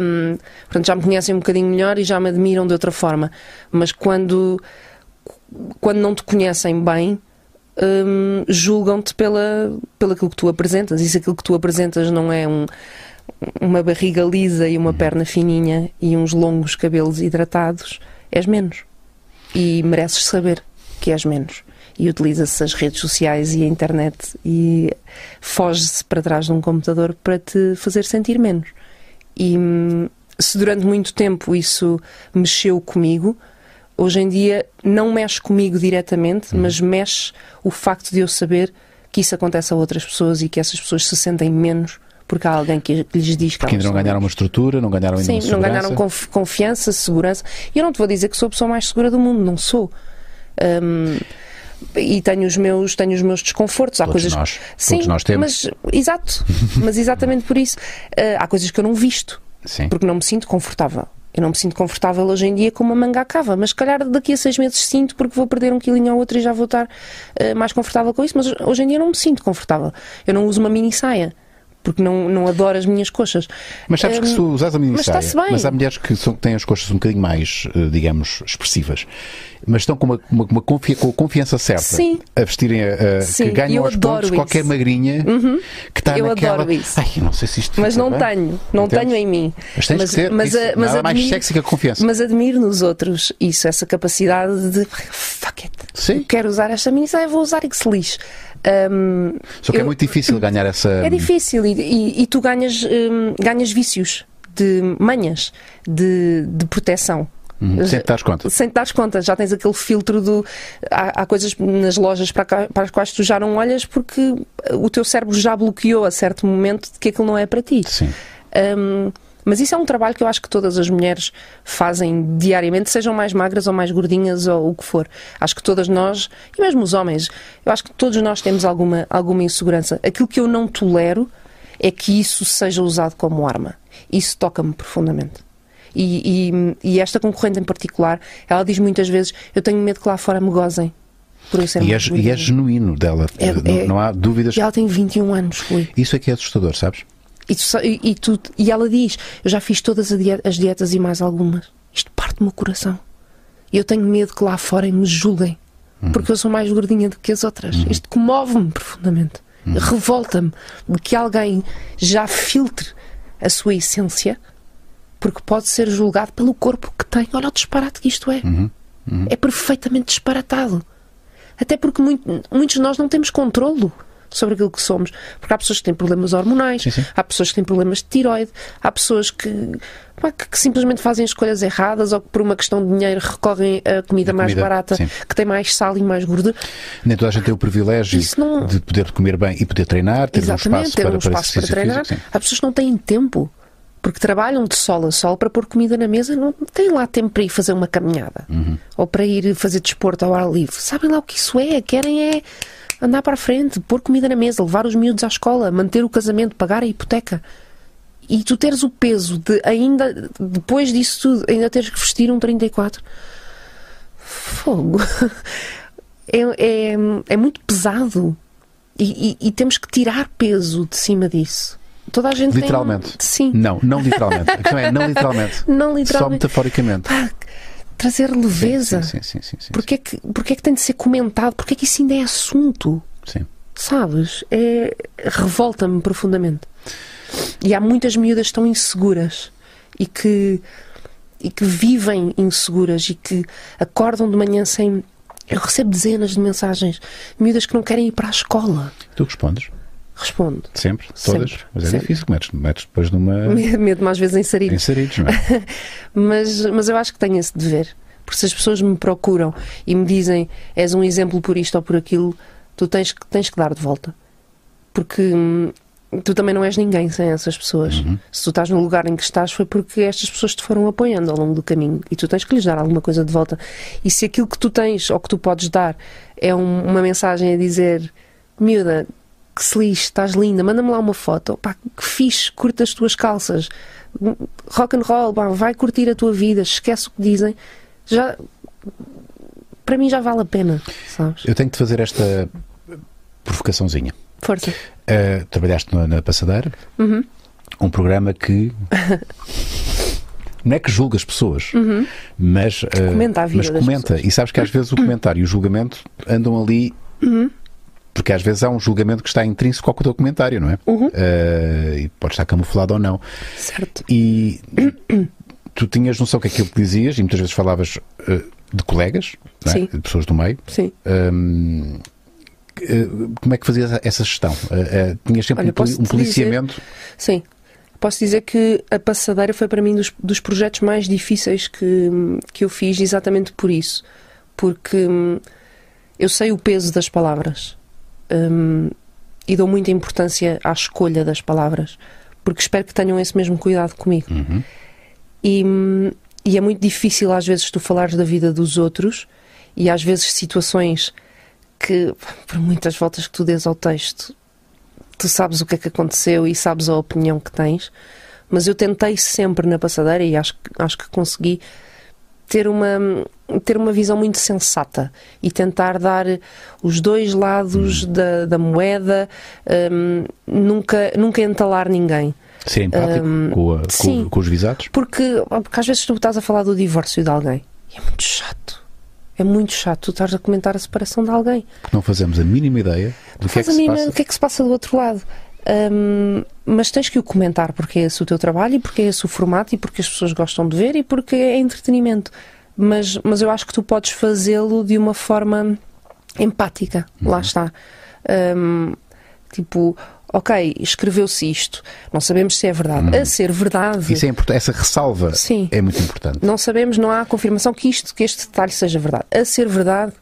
Hum, portanto já me conhecem um bocadinho melhor e já me admiram de outra forma. Mas quando, quando não te conhecem bem, hum, julgam-te pela, pela aquilo que tu apresentas. E se aquilo que tu apresentas não é um, uma barriga lisa e uma perna fininha e uns longos cabelos hidratados, és menos. E mereces saber que és menos. E utiliza-se as redes sociais e a internet e foge-se para trás de um computador para te fazer sentir menos. E hum, se durante muito tempo isso mexeu comigo, hoje em dia não mexe comigo diretamente, mas mexe o facto de eu saber que isso acontece a outras pessoas e que essas pessoas se sentem menos porque há alguém que, lhes diz que
Porque ainda não ganharam uma estrutura, não ganharam ainda
Sim,
uma
não ganharam conf- confiança, segurança. E eu não te vou dizer que sou a pessoa mais segura do mundo, não sou. Hum, e tenho os meus, tenho os meus desconfortos. Há
Todos
coisas...
nós.
Sim,
Todos nós temos.
Mas, exato, mas exatamente por isso. eh, há coisas que eu não visto,
Sim.
porque não me sinto confortável. Eu não me sinto confortável hoje em dia com uma manga à cava, mas se calhar daqui a seis meses sinto porque vou perder um quilinho ou outro e já vou estar eh, mais confortável com isso, mas hoje em dia não me sinto confortável. Eu não uso uma mini saia porque não, não adoro as minhas coxas.
Mas sabes que se tu usas a mini
mas bem.
mas há mulheres que são, têm as coxas um bocadinho mais, eh, digamos, expressivas, mas estão com uma, uma, uma confia- com a confiança certa
Sim.
a vestirem, a, a-
Sim,
que ganham aos
adoro
pontos qualquer
isso. Uhum.
magrinha que está
Eu
naquela.
adoro isso.
Ai, não sei se isto.
Mas não
bem."
tenho, não
Entendes?
tenho em mim.
Mas tens que ser. isso, nada mais sexy que a confiança.
Mas admiro nos outros isso, essa capacidade de fuck it.
Sim.
Quero usar esta mini saia, vou usar e que se lixe. Hum,
Só que é
eu-
muito difícil ganhar essa.
é difícil e, e- e tu ganhas, hum, ganhas vícios de manhas de, de proteção.
Uhum, sem te dares conta.
Sem te dares conta, já tens aquele filtro do. Há, há coisas nas lojas para, cá- para as quais tu já não olhas porque o teu cérebro já bloqueou a certo momento de que aquilo não é para ti.
Sim.
Hum, mas isso é um trabalho que eu acho que todas as mulheres fazem diariamente, sejam mais magras ou mais gordinhas ou o que for. Acho que todas nós, e mesmo os homens, eu acho que todos nós temos alguma, alguma insegurança. Aquilo que eu não tolero é que isso seja usado como arma. Isso toca-me profundamente. E, e- e esta concorrente em particular, ela diz muitas vezes: Eu tenho medo que lá fora me gozem. Por eu ser
E é, e é
gordinha."
genuíno dela.
É-
não,
é-
não há dúvidas.
E ela tem 21 anos, Rui.
Isso é que é assustador, sabes?
E, tu e- tu- e ela diz: Eu já fiz todas as parte-me e mais algumas. Isto parte-me o coração. E eu tenho medo que lá fora me julguem. Porque eu sou mais gordinha do que as outras. Isto comove-me profundamente. Revolta-me de que alguém já filtre a sua essência porque pode ser julgado pelo corpo que tem. Olha o disparate que isto é. É perfeitamente disparatado. Até porque muito- muitos de nós não temos controlo sobre aquilo que somos. Porque há pessoas que têm problemas hormonais,
Sim, sim.
há pessoas que têm problemas de tiroide, há pessoas que, que- que simplesmente fazem escolhas erradas ou que por uma questão de dinheiro recorrem a comida mais barata,
sim.
que tem mais sal e mais gordura.
Nem toda a gente tem o privilégio
não-
de poder comer bem e poder treinar, ter um
Exatamente,
espaço
ter
para,
um espaço para,
exercício
treinar.
físico.
Há pessoas que não têm tempo. Porque trabalham de sol a sol para pôr comida na mesa, não têm lá tempo para ir fazer uma caminhada
Uhum.
ou para ir fazer desporto ao ar livre. Sabem lá o que isso é? Querem é andar para a frente, pôr comida na mesa, levar os miúdos à escola, manter o casamento, pagar a hipoteca. E tu teres o peso de ainda, depois disso tudo, ainda teres que vestir um 34. Fogo. [LAUGHS] É, é, é muito pesado. E, e- e temos que tirar peso de cima disso. Toda a gente tem-
Literalmente.
Sim.
Não, não literalmente. A questão é não literalmente. [LAUGHS]
Não
Só
literalmente.
metaforicamente.
Pá, trazer leveza.
Sim, sim, sim, sim,
Porquê, é que, porquê é que tem de ser comentado? Porquê é que isso ainda é assunto?
sim.
Sabes? É, revolta-me profundamente. E há muitas miúdas tão inseguras e que, e que vivem inseguras e que acordam de manhã sem. Eu recebo dezenas de mensagens. Miúdas que não querem ir para a escola.
Tu respondes?
Respondo.
Sempre? Todas?
Sempre,
Mas é
sempre.
difícil, metes, metes depois numa. [LAUGHS]
Medo mais vezes em sarilhos.
Inseridos, não é? [LAUGHS]
Mas, mas eu acho que tenho esse dever. Porque se as pessoas me procuram e me dizem és um exemplo por isto ou por aquilo, tu tens, que- tens que dar de volta. Porque hum, tu também não és ninguém sem essas pessoas. Se tu estás no lugar em que estás foi porque estas pessoas te foram apoiando ao longo do caminho e tu tens que lhes dar alguma coisa de volta. E se aquilo que tu tens ou que tu podes dar é um- uma mensagem a dizer miúda, que se lixe, estás linda, manda-me lá uma foto, pá, que fixe, curta as tuas calças, rock and roll, pá, vai curtir a tua vida, esquece o que dizem, já para mim já vale a pena, sabes?
Eu tenho que te fazer esta provocaçãozinha.
Força.
Uh, trabalhaste na, na Passadeira,
Uhum.
um programa que. [LAUGHS] Não é que julga as pessoas, mas, uh,
comenta a vida
mas comenta. E sabes que às vezes o comentário e o julgamento andam ali.
Uhum.
Porque às vezes há um julgamento que está intrínseco ao teu comentário, não é?
Uhum.
Uh, e pode estar camuflado ou não.
Certo.
E [COUGHS] tu tinhas noção que aquilo que dizias, e muitas vezes falavas uh, de colegas, é? De pessoas do meio.
Sim.
Hum, uh, como é que fazias essa gestão? Tinhas sempre
Olha,
um, um policiamento?
Sim. Posso dizer que a passadeira foi para mim dos, dos projetos mais difíceis que, que eu fiz exatamente por isso. Porque hum, eu sei o peso das palavras hum, e dou muita importância à escolha das palavras. porque espero que tenham esse mesmo cuidado comigo.
Uhum.
E, e é muito difícil às vezes tu falares da vida dos outros e às vezes situações que, por muitas voltas que tu dês ao texto, tu sabes o que é que aconteceu e sabes a opinião que tens, mas eu tentei sempre na passadeira e acho, acho que consegui ter uma, ter uma visão muito sensata e tentar dar os dois lados da, da moeda, hum, nunca, nunca entalar ninguém.
Ser empático com, a- com-
sim.
com os visados?
Porque, porque às vezes tu estás a falar do divórcio de alguém e é muito chato. É muito chato tu estás a comentar a separação de alguém.
Não fazemos a mínima ideia do que é que se passa.
o que é que se passa do outro lado. Hum, mas tens que o comentar porque é esse o teu trabalho e porque é esse o formato e porque as pessoas gostam de ver e porque é entretenimento. Mas, mas eu acho que tu podes fazê-lo de uma forma empática.
Uhum.
Lá está. Hum, tipo, ok, escreveu-se isto. Não sabemos se é verdade. A ser verdade.
Isso é importante. Essa ressalva
Sim.
é muito importante.
Não sabemos, não há confirmação que isto, que este detalhe seja verdade. A ser verdade,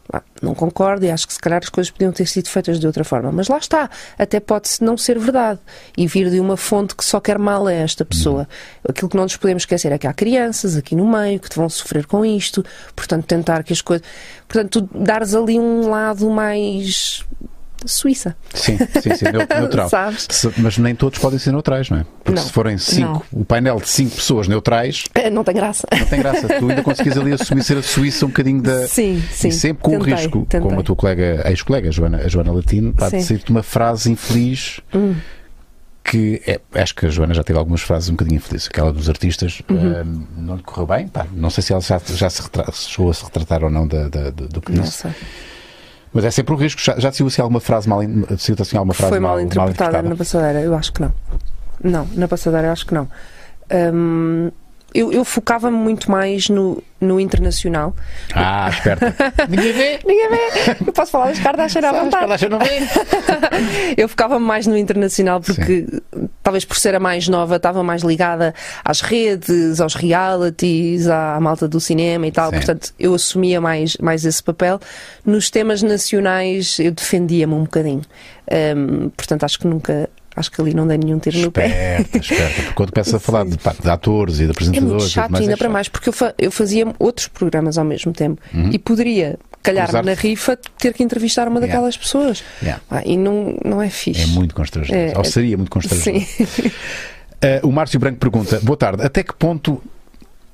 não concordo e acho que se calhar as coisas podiam ter sido feitas de outra forma. Mas lá está, até pode-se não ser verdade e vir de uma fonte que só quer mal a esta pessoa. Aquilo que não nos podemos esquecer é que há crianças aqui no meio que vão sofrer com isto, portanto, tentar que as coisas. Portanto, tu dares ali um lado mais. Suíça.
Sim, sim, sim, neu- [LAUGHS] neutral.
Sabes?
Mas nem todos podem ser neutrais, não é? Porque
Não.
se forem cinco, o painel de cinco pessoas neutrais,
Eh, Não tem graça.
não tem graça. Tu ainda conseguis ali assumir ser a Suíça um bocadinho da.
Sim, sim.
E sempre com o
Tentei,
risco,
tentei.
como a tua colega, ex-colega, a Joana, a Joana Latino.
Hum.
sair-te uma frase infeliz que é- acho que a Joana já teve algumas frases um bocadinho infelizes. Aquela dos artistas
Uhum.
ah, não lhe correu bem. Pá, não sei se ela já, já se retra- chegou a se retratar ou não da- da- do, que
Não
disse. Mas é sempre o risco. Já, já saiu assim alguma frase mal, saiu assim alguma frase
Foi mal, interpretada
interpretada?
na passadeira? Eu acho que não. Não, na passadeira eu acho que não. Hum, eu, eu focava-me muito mais no, no internacional.
Ah, esperta. [LAUGHS] Ninguém vê.
Ninguém vê! Eu posso falar das Kardashian à vontade.
Kardashian não vê. [LAUGHS]
Eu focava-me mais no internacional porque, talvez por ser a mais nova, estava mais ligada às redes, aos realities, à malta do cinema e tal.
Sim.
Portanto, eu assumia mais, mais esse papel. Nos temas nacionais, eu defendia-me um bocadinho. Hum, portanto, acho que nunca. Acho que ali não dei nenhum tiro no pé.
Esperta, esperta. Porque quando começas a falar de, pá, de atores e de
É
apresentadores
muito
e tudo
chato,
mais,
ainda
é
para
chato.
mais, porque eu, fa- eu fazia outros programas ao mesmo tempo e poderia, calhar na rifa, ter que entrevistar uma
Yeah.
daquelas pessoas.
Yeah.
Ah, e não, não é fixe.
É muito constrangedor.
É,
Ou seria muito constrangedor.
Sim. [LAUGHS]
Uh, o Márcio Branco pergunta: Boa tarde, até que ponto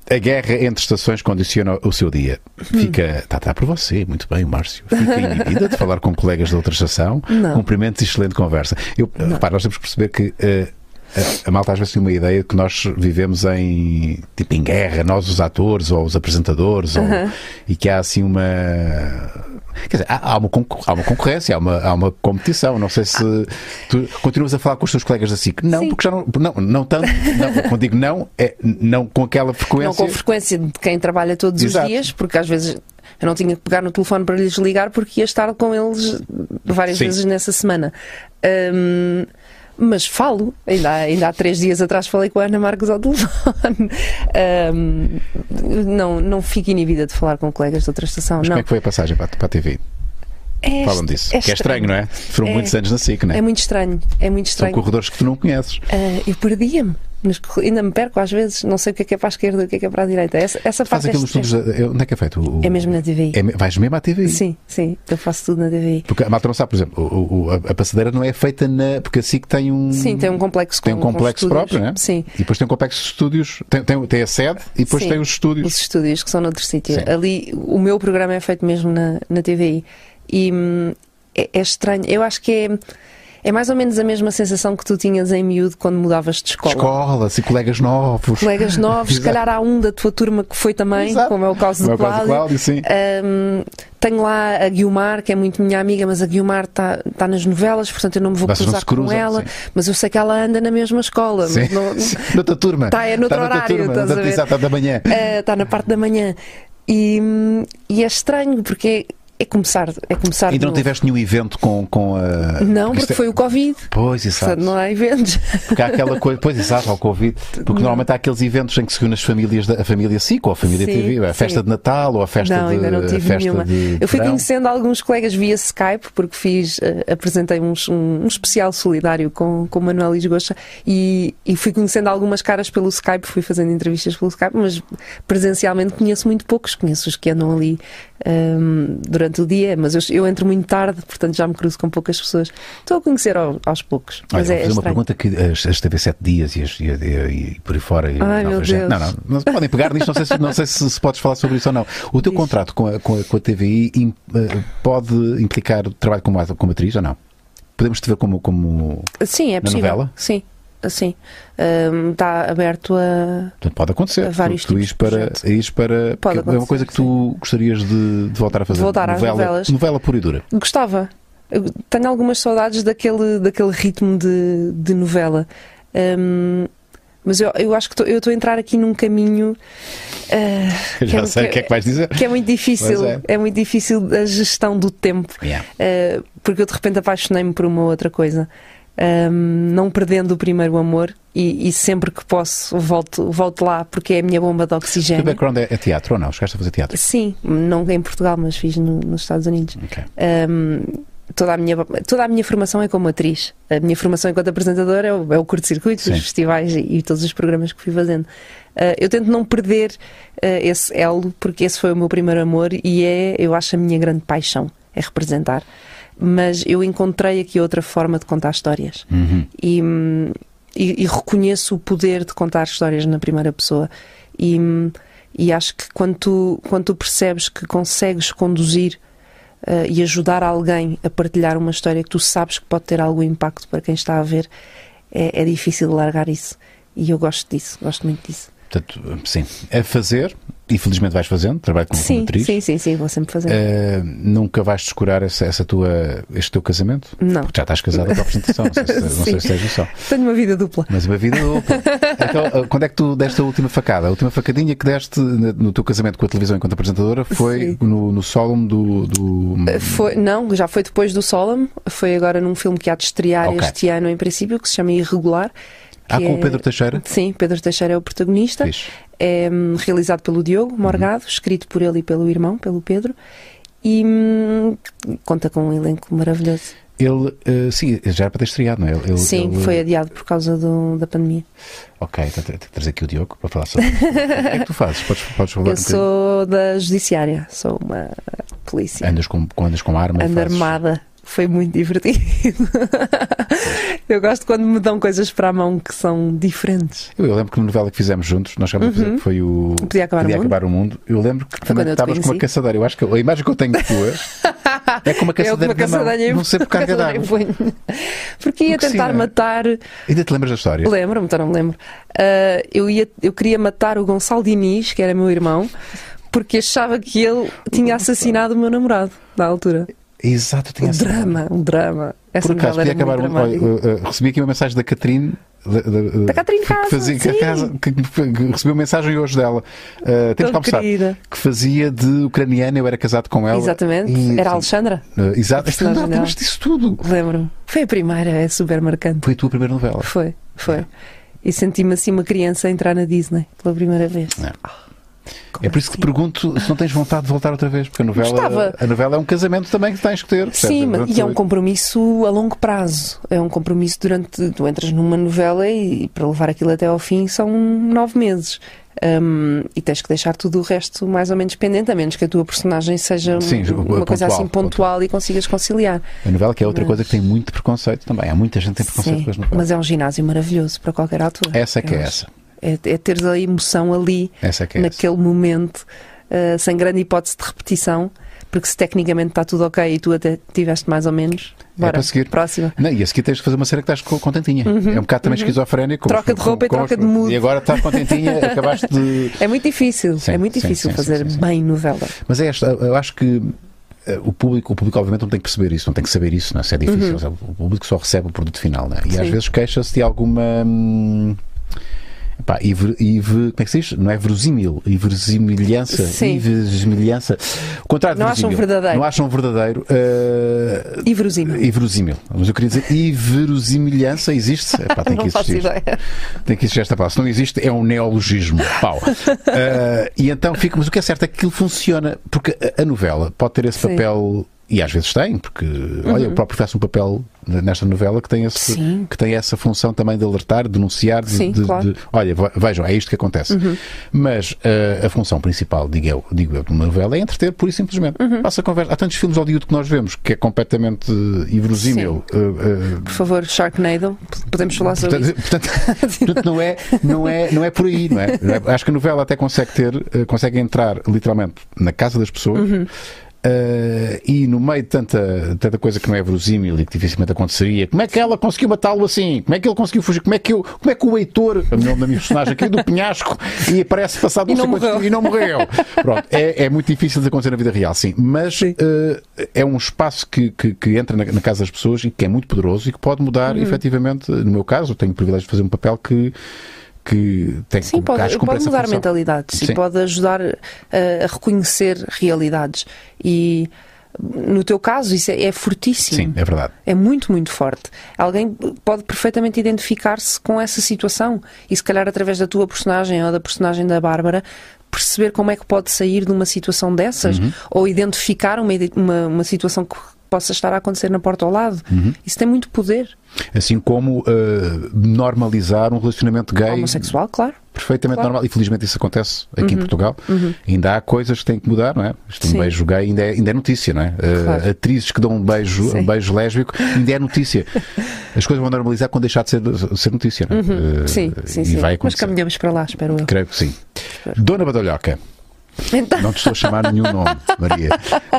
a guerra entre estações condiciona o seu dia? Fica. Está tá por você, muito bem, o Márcio. Fica inibida de falar com colegas da outra estação.
Não.
Cumprimentos e excelente conversa. Eu, repara, nós temos que perceber que. uh, a- malta às vezes tem uma ideia de que nós vivemos em tipo em guerra, nós os atores ou os apresentadores, ou- e que há assim uma quer dizer, há, há uma, há uma concorrência, há uma, há uma competição. Não sei se tu continuas a falar com os teus colegas da SIC. Não,
Sim.
porque já não, não, não tanto. Não, quando digo não, é não com aquela frequência.
Não com frequência de quem trabalha todos
Exato.
os dias, porque às vezes eu não tinha que pegar no telefone para lhes ligar porque ia estar com eles várias
Sim.
vezes nessa semana. Hum, mas falo, ainda, há- ainda há três dias atrás falei com a Ana Marcos ao telefone. [LAUGHS] Hum, não, não fico inibida de falar com colegas de outra estação.
Mas
não.
como é que foi a passagem para, para a TV?
É
Falam disso. que é estranho, não é? Foram
É.
muitos anos na SIC, não é?
É muito estranho. É muito
São
estranho.
corredores que tu não conheces.
Ah, eu perdia-me. Corre- Ainda me perco às vezes. Não sei o que é que é para a esquerda e o que é que é para a direita. Essa, essa
Faz
parte é
aqueles estudos. Onde é que é feito? O-
É mesmo na TVI.
É vais mesmo à TV?
Sim, sim. Eu faço tudo na TVI.
Porque a malta não sabe, por exemplo, o- o- a, a passadeira não é feita na. Porque a SIC tem um.
Sim, tem um complexo
tem um
com- com
complexo próprio, não é?
Sim.
E depois tem um complexo de estúdios. Tem, tem, tem a sede e depois
Sim.
tem os estúdios.
Os estúdios que são noutro sítio.
Sim.
Ali, o meu programa é feito mesmo na, na TVI. E hum, é, é estranho. Eu acho que é, é mais ou menos a mesma sensação que tu tinhas em miúdo quando mudavas de escola.
Escola, assim, colegas novos.
Colegas novos, se [LAUGHS] calhar há um da tua turma que foi também,
Exato.
como é o caso do
é
Cláudio.
Cláudio, sim.
Hum, tenho lá a Guilmar, que é muito minha amiga, mas a Guilmar está tá nas novelas, portanto eu não me vou
Vocês
cruzar
se
com
cruzam,
ela.
sim.
Mas eu sei que ela anda na mesma escola.
Sim.
Não,
Sim. Noutra turma.
Tá, é noutro
Está noutra
horário,
turma,
estás a ver?
Exato, da manhã.
está na parte da manhã. E, hum, e é estranho porque é começar, é começar
Ainda não
novo.
tiveste nenhum evento com, com a.
Não, porque
é-
foi o Covid.
Pois, exato.
Portanto, não há eventos.
Porque há aquela coisa, pois exato, ao Covid. Porque normalmente há aqueles eventos em que se reúne as famílias, da, a família SIC ou a família
Sim,
TV, a festa
sim.
de Natal ou a festa
não,
de.
ainda não tive
festa
nenhuma.
de
Eu fui
verão.
conhecendo alguns colegas via Skype, porque fiz, eh, apresentei uns- um, um especial solidário com, com o Manuel Lisgocha e, e fui conhecendo algumas caras pelo Skype, fui fazendo entrevistas pelo Skype, mas presencialmente conheço muito poucos, conheço os que andam ali ehm, durante o dia, mas eu, eu entro muito tarde, portanto já me cruzo com poucas pessoas. Estou a conhecer ao- aos poucos, mas
Olha,
é,
vou fazer uma
estranho.
pergunta que as, as TV 7 dias e, as- e, e- e por aí fora. E
Ai, meu
gente-. Não, não, não podem pegar nisto, não sei, se, não sei se, se podes falar sobre isso ou não. O teu contrato com a, com a, com a TVI eh, pode implicar trabalho como, como atriz ou não? Podemos te ver como. como...
Sim, é possível.
novela?
Sim, sim. Ehm, está aberto a.
Portanto, pode acontecer.
Há vários
tu, tu
tipos de
para, ires para
Pode
é uma coisa que tu gostarias de, de voltar a fazer.
voltar às
novela,
novelas.
Novela pura e dura.
Gostava. Eu tenho algumas saudades daquele, daquele ritmo de, de novela. Hum, mas eu, eu acho que tô- eu estou a entrar aqui num caminho ah,
Já
é-
sei o que é que vais dizer.
que é muito difícil.
Pois
É. muito difícil a gestão do tempo.
Yeah.
Ah, porque eu de repente apaixonei-me por uma outra coisa. Hum, não perdendo o primeiro amor e, e sempre que posso volto, volto lá porque é a minha bomba de
O teu
oxigênio.
background é, é teatro ou não? Chegaste a fazer teatro?
Sim, não em Portugal, mas fiz no- nos Estados Unidos.
Ok.
Um, toda, a minha, toda a minha formação é como atriz. A minha formação enquanto apresentadora é o, é o curto-circuito, os festivais e, e todos os programas que fui fazendo. Uh, eu tento não perder uh, esse elo, porque esse foi o meu primeiro amor e é, eu acho, a minha grande paixão, é representar. Mas eu encontrei aqui outra forma de contar histórias
Uhum.
e, e- e reconheço o poder de contar histórias na primeira pessoa. E, e acho que quando tu, quando tu percebes que consegues conduzir eh, e ajudar alguém a partilhar uma história que tu sabes que pode ter algum impacto para quem está a ver, é, é difícil largar isso. E eu gosto disso, gosto muito disso.
Portanto, sim, a fazer, e felizmente vais fazendo, trabalho como,
Sim,
atriz.
sim, sim, sim, vou sempre fazer.
Eh, nunca vais descurar essa, essa tua, este teu casamento?
Não.
Porque já estás casada com a apresentação, não sei se, não sei
Sim.
se tens noção.
Tenho uma vida dupla.
Mas uma vida dupla. Então, eh, quando é que tu deste a última facada? A última facadinha que deste na- no teu casamento com a televisão enquanto apresentadora foi no, no sólum do. do...
Foi, não, já foi depois do Solemn, foi agora num filme que há de estrear
Ok.
este ano, em princípio, que se chama Irregular.
Ah, com o
é-
Pedro Teixeira?
Sim, Pedro Teixeira é o protagonista.
Fixe.
É hum, realizado pelo Diogo Morgado,
Uhum.
escrito por ele e pelo irmão, pelo Pedro. E hum, conta com um elenco maravilhoso.
Ele, eh, sim, já era para ter estreado, não é? Ele-
Sim,
ele-
foi adiado por causa do- da pandemia.
Ok, então tenho que trazer aqui o Diogo para falar sobre. [LAUGHS] O que é que tu fazes? Podes, podes falar um
Eu sou da Judiciária, sou uma polícia.
Andas com, com- andas com arma?
Ando
fazes-
armada. Foi muito divertido. [LAUGHS] Eu gosto quando me dão coisas para a mão que são diferentes.
Eu, eu lembro que na novela que fizemos juntos, nós chegámos a fazer, que foi o
Podia Acabar o Mundo.
Acabar o Mundo. Eu lembro que também estavas com uma caçadeira. Eu acho que a imagem que eu tenho de tua é com uma
Eu [LAUGHS] com
caçadeira
uma
na mão. Não sei por carga
caçadeira em
d'água.
punho. Porque ia
Porque sim,
tentar
não é?
matar.
Ainda te lembras da história?
Lembro-me, então não me lembro. Ah, eu, ia, eu queria matar o Gonçalo Diniz, que era meu irmão, porque achava que ele tinha assassinado o meu namorado na altura.
Exato, tinha
Um
essa-
drama, um drama. Essa
Por acaso, podia acabar. Um, olha, recebi aqui uma mensagem da Catrine. Da, da,
Da Catrine
que
Casa,
fazia, que, a
sim.
casa que, que- recebeu mensagem hoje dela. Uh, temos que conversar.
querida.
Que fazia de ucraniana, eu era casado com ela.
Exatamente.
E-
Era a Alexandra.
Uh, exato, lembras disso tudo.
Lembro-me. Foi a primeira, é super marcante.
Foi a tua primeira novela.
Foi, foi. E senti-me assim uma criança a entrar na Disney pela primeira vez.
É.
Como
É por isso que te
assim?
pergunto se não tens vontade de voltar outra vez, porque a novela,
Gostava.
a novela é um casamento também que tens que ter.
Sim, e é um compromisso a longo prazo. É um compromisso durante. Tu entras numa novela e para levar aquilo até ao fim são nove meses. Um, e tens que deixar tudo o resto mais ou menos pendente, a menos que a tua personagem seja
Sim,
uma
pontual,
coisa assim pontual e consigas conciliar.
A novela que é outra
Mas-
coisa que tem muito preconceito também. Há muita gente que tem preconceito
Sim,
com as novelas.
mas é um ginásio maravilhoso para qualquer altura.
Essa é que é
Eu
essa.
É, é teres a emoção ali,
é é essa.
naquele momento, uh, sem grande hipótese de repetição, porque se tecnicamente está tudo ok e tu até tiveste mais ou menos, bora,
É para seguir.
próxima.
Não, e a seguir tens de fazer uma cena que estás co- contentinha. é um bocado também esquizofrénico.
Uhum, Troca
os-
de roupa e
como
troca
os-
de mood.
E agora estás contentinha, [LAUGHS] acabaste de.
É muito difícil,
Sim,
é muito difícil
sim,
fazer
sim, sim.
bem novela.
Mas é esta, eu acho que eh, o público, o público obviamente não tem que perceber isso, não tem que saber isso, não é? Se é difícil, o público só recebe o produto final, não é? E às
Uhum.
Vezes queixa-se de alguma. hum, Pá, e, ver- e ver- como é que se diz? Não é verosímil, e verosimilhança.
Sim.
E verosimilhança. O contrário
Não acham verdadeiro.
Não acham verdadeiro. eh,
E verosímil.
e verosímil. Mas eu queria dizer, e verosimilhança existe? Epá, tem [LAUGHS] que existir. Tem que existir esta palavra. Se não existe, é um neologismo. Pau. [LAUGHS] Eh, e então fica. Mas o que é certo é que aquilo funciona. Porque a, novela pode ter esse papel. E às vezes tem, porque olha, o próprio faz um papel nesta novela que tem, esse,
Sim.
que tem essa função também de alertar, denunciar, de,
Sim,
de-
claro.
de- olha, ve- vejam, é isto que acontece. Mas eh, a função principal, digo eu, digo eu, de uma novela é entreter, pura e simplesmente. Passa a conversa. Há tantos filmes Hollywood que nós vemos que é completamente eh, inverosímil. eh, eh,
Por favor, Sharknado, podemos falar sobre isso.
Portanto, portanto, [LAUGHS] portanto, não, é, não, é, não é por aí, não é? Acho que a novela até consegue ter, consegue entrar literalmente na casa das pessoas.
Uhum.
Eh, e no meio de tanta, tanta coisa que não é verosímil e que dificilmente aconteceria, como é que ela conseguiu matá-lo assim? Como é que ele conseguiu fugir? Como é que, eu, como é que o Heitor, o nome da minha personagem aqui, do penhasco, e aparece passado
E
não sei
não
e não morreu? Pronto, é, é muito difícil de acontecer na vida real, sim. Mas eh, é um espaço que, que, que entra na, na casa das pessoas e que é muito poderoso e que pode mudar,
Uhum.
efetivamente. No meu caso, eu tenho o privilégio de fazer um papel que. Que tem
Sim,
que
pode,
que
pode mudar mentalidades
Sim.
e pode ajudar a reconhecer realidades. E no teu caso, isso é, é fortíssimo.
Sim, é verdade.
É muito, muito forte. Alguém pode perfeitamente identificar-se com essa situação e, se calhar, através da tua personagem ou da personagem da Bárbara, perceber como é que pode sair de uma situação dessas
Uhum.
ou identificar uma, uma, uma situação que possa estar a acontecer na porta ao lado.
Uhum.
Isso tem muito poder.
Assim como eh, normalizar um relacionamento gay.
Homossexual, claro.
Perfeitamente
Claro.
normal. E felizmente isso acontece aqui em Portugal. Ainda há coisas que têm que mudar, não é? Isto, um
Sim.
beijo gay ainda é, ainda é notícia, não é? Eh,
Claro.
atrizes que dão um beijo,
Sim.
um beijo lésbico ainda é notícia. [LAUGHS] As coisas vão normalizar quando deixar de ser, ser notícia, não é? Eh,
Sim, sim,
e
sim.
vai
Mas caminhamos para lá, espero eu.
Creio que sim. Dona Badalhoca.
Então,
Não te estou a chamar nenhum nome, Maria.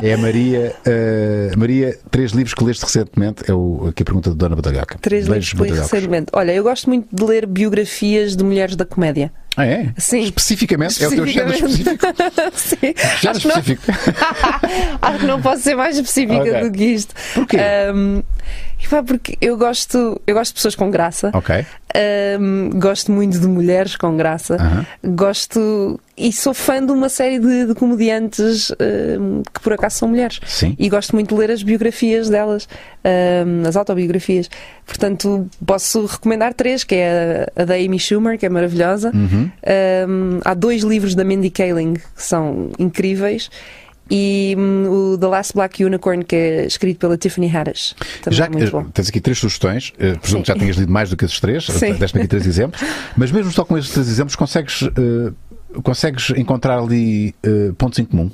É a Maria. eh, Maria, três livros que leste recentemente. É o, aqui a pergunta de Dona Badalhoca.
três livros que li recentemente. Olha, eu gosto muito de ler biografias de mulheres da comédia.
Ah, é?
Sim.
Especificamente? É o teu género específico? [LAUGHS]
Sim.
Género
Acho que, não,
específico. [LAUGHS]
acho que não posso ser mais específica
Ok.
do que isto.
Porquê?
Ahm, e pá, porque eu gosto, eu gosto de pessoas com graça.
Ok.
Ahm, gosto muito de mulheres com graça. Gosto e sou fã de uma série de, de comediantes ahm, que por acaso são mulheres.
Sim.
E gosto muito de ler as biografias delas, ahm, as autobiografias. Portanto, posso recomendar três, que é a, a da Amy Schumer, que é maravilhosa.
Uhum.
Há dois livros da Mindy Kaling que são incríveis. E hum, o The Last Black Unicorn, que é escrito pela Tiffany Haddish. Também
Já
é muito
que
bom.
tens aqui três sugestões, eh, presumo que já tenhas lido mais do que esses três,
Sim.
deste-me aqui três [LAUGHS] exemplos, mas mesmo só com esses três exemplos consegues, eh, consegues encontrar ali eh, pontos em comum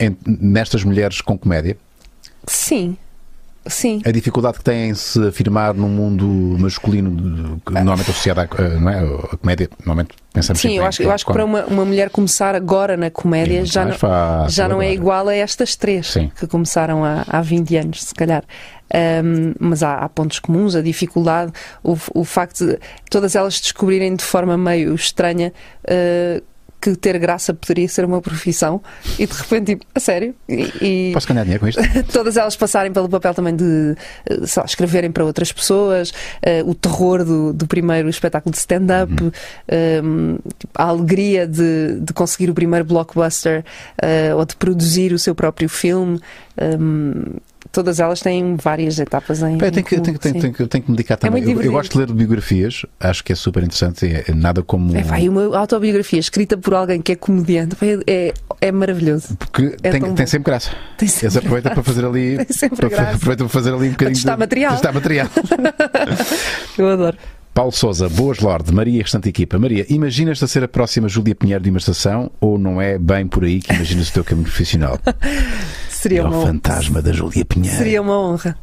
em- nestas mulheres com comédia.
Sim. Sim.
A dificuldade que têm em se afirmar num mundo masculino que normalmente associado à eh, não é? a comédia, normalmente pensamos
Sim, eu acho, eu acho que para uma, uma mulher começar agora na
É
comédia
muito
já não,
fácil
já não é igual a estas três
Sim.
que começaram há, há 20 anos, se calhar. Ahm, mas há, há pontos comuns, a dificuldade, o, o facto de todas elas descobrirem de forma meio estranha ah, que ter graça poderia ser uma profissão e de repente, tipo, a sério? E, e-
Posso ganhar dinheiro com isto? [LAUGHS]
todas elas passarem pelo papel também de eh, lá, escreverem para outras pessoas, eh, o terror do, do primeiro espetáculo de stand-up, eh, tipo, a alegria de, de conseguir o primeiro blockbuster eh, ou de produzir o seu próprio filme. eh, todas elas têm várias etapas em.
Pá, eu
em
tenho que,
comum,
tenho, tenho que- tenho que me dedicar também.
muito
eu, eu gosto de ler biografias, acho que é super interessante. É, é nada como.
É, e uma autobiografia escrita por alguém que é comediante é, é maravilhoso.
Porque
É
tem, tem sempre graça.
Tem sempre
Eles aproveitam para fazer ali. [LAUGHS]
Tem sempre
para,
graça.
aproveitam para fazer ali um bocadinho.
testar
de-
material.
testar material. [LAUGHS]
Eu adoro.
Paulo Souza, boas Lorde, Maria e restante equipa. Maria, imaginas-te a ser a próxima Júlia Pinheiro de uma estação ou não é bem por aí que imaginas o teu caminho profissional? [LAUGHS]
Seria
é o
uma honra.
fantasma da Júlia Pinheiro.
Seria uma honra.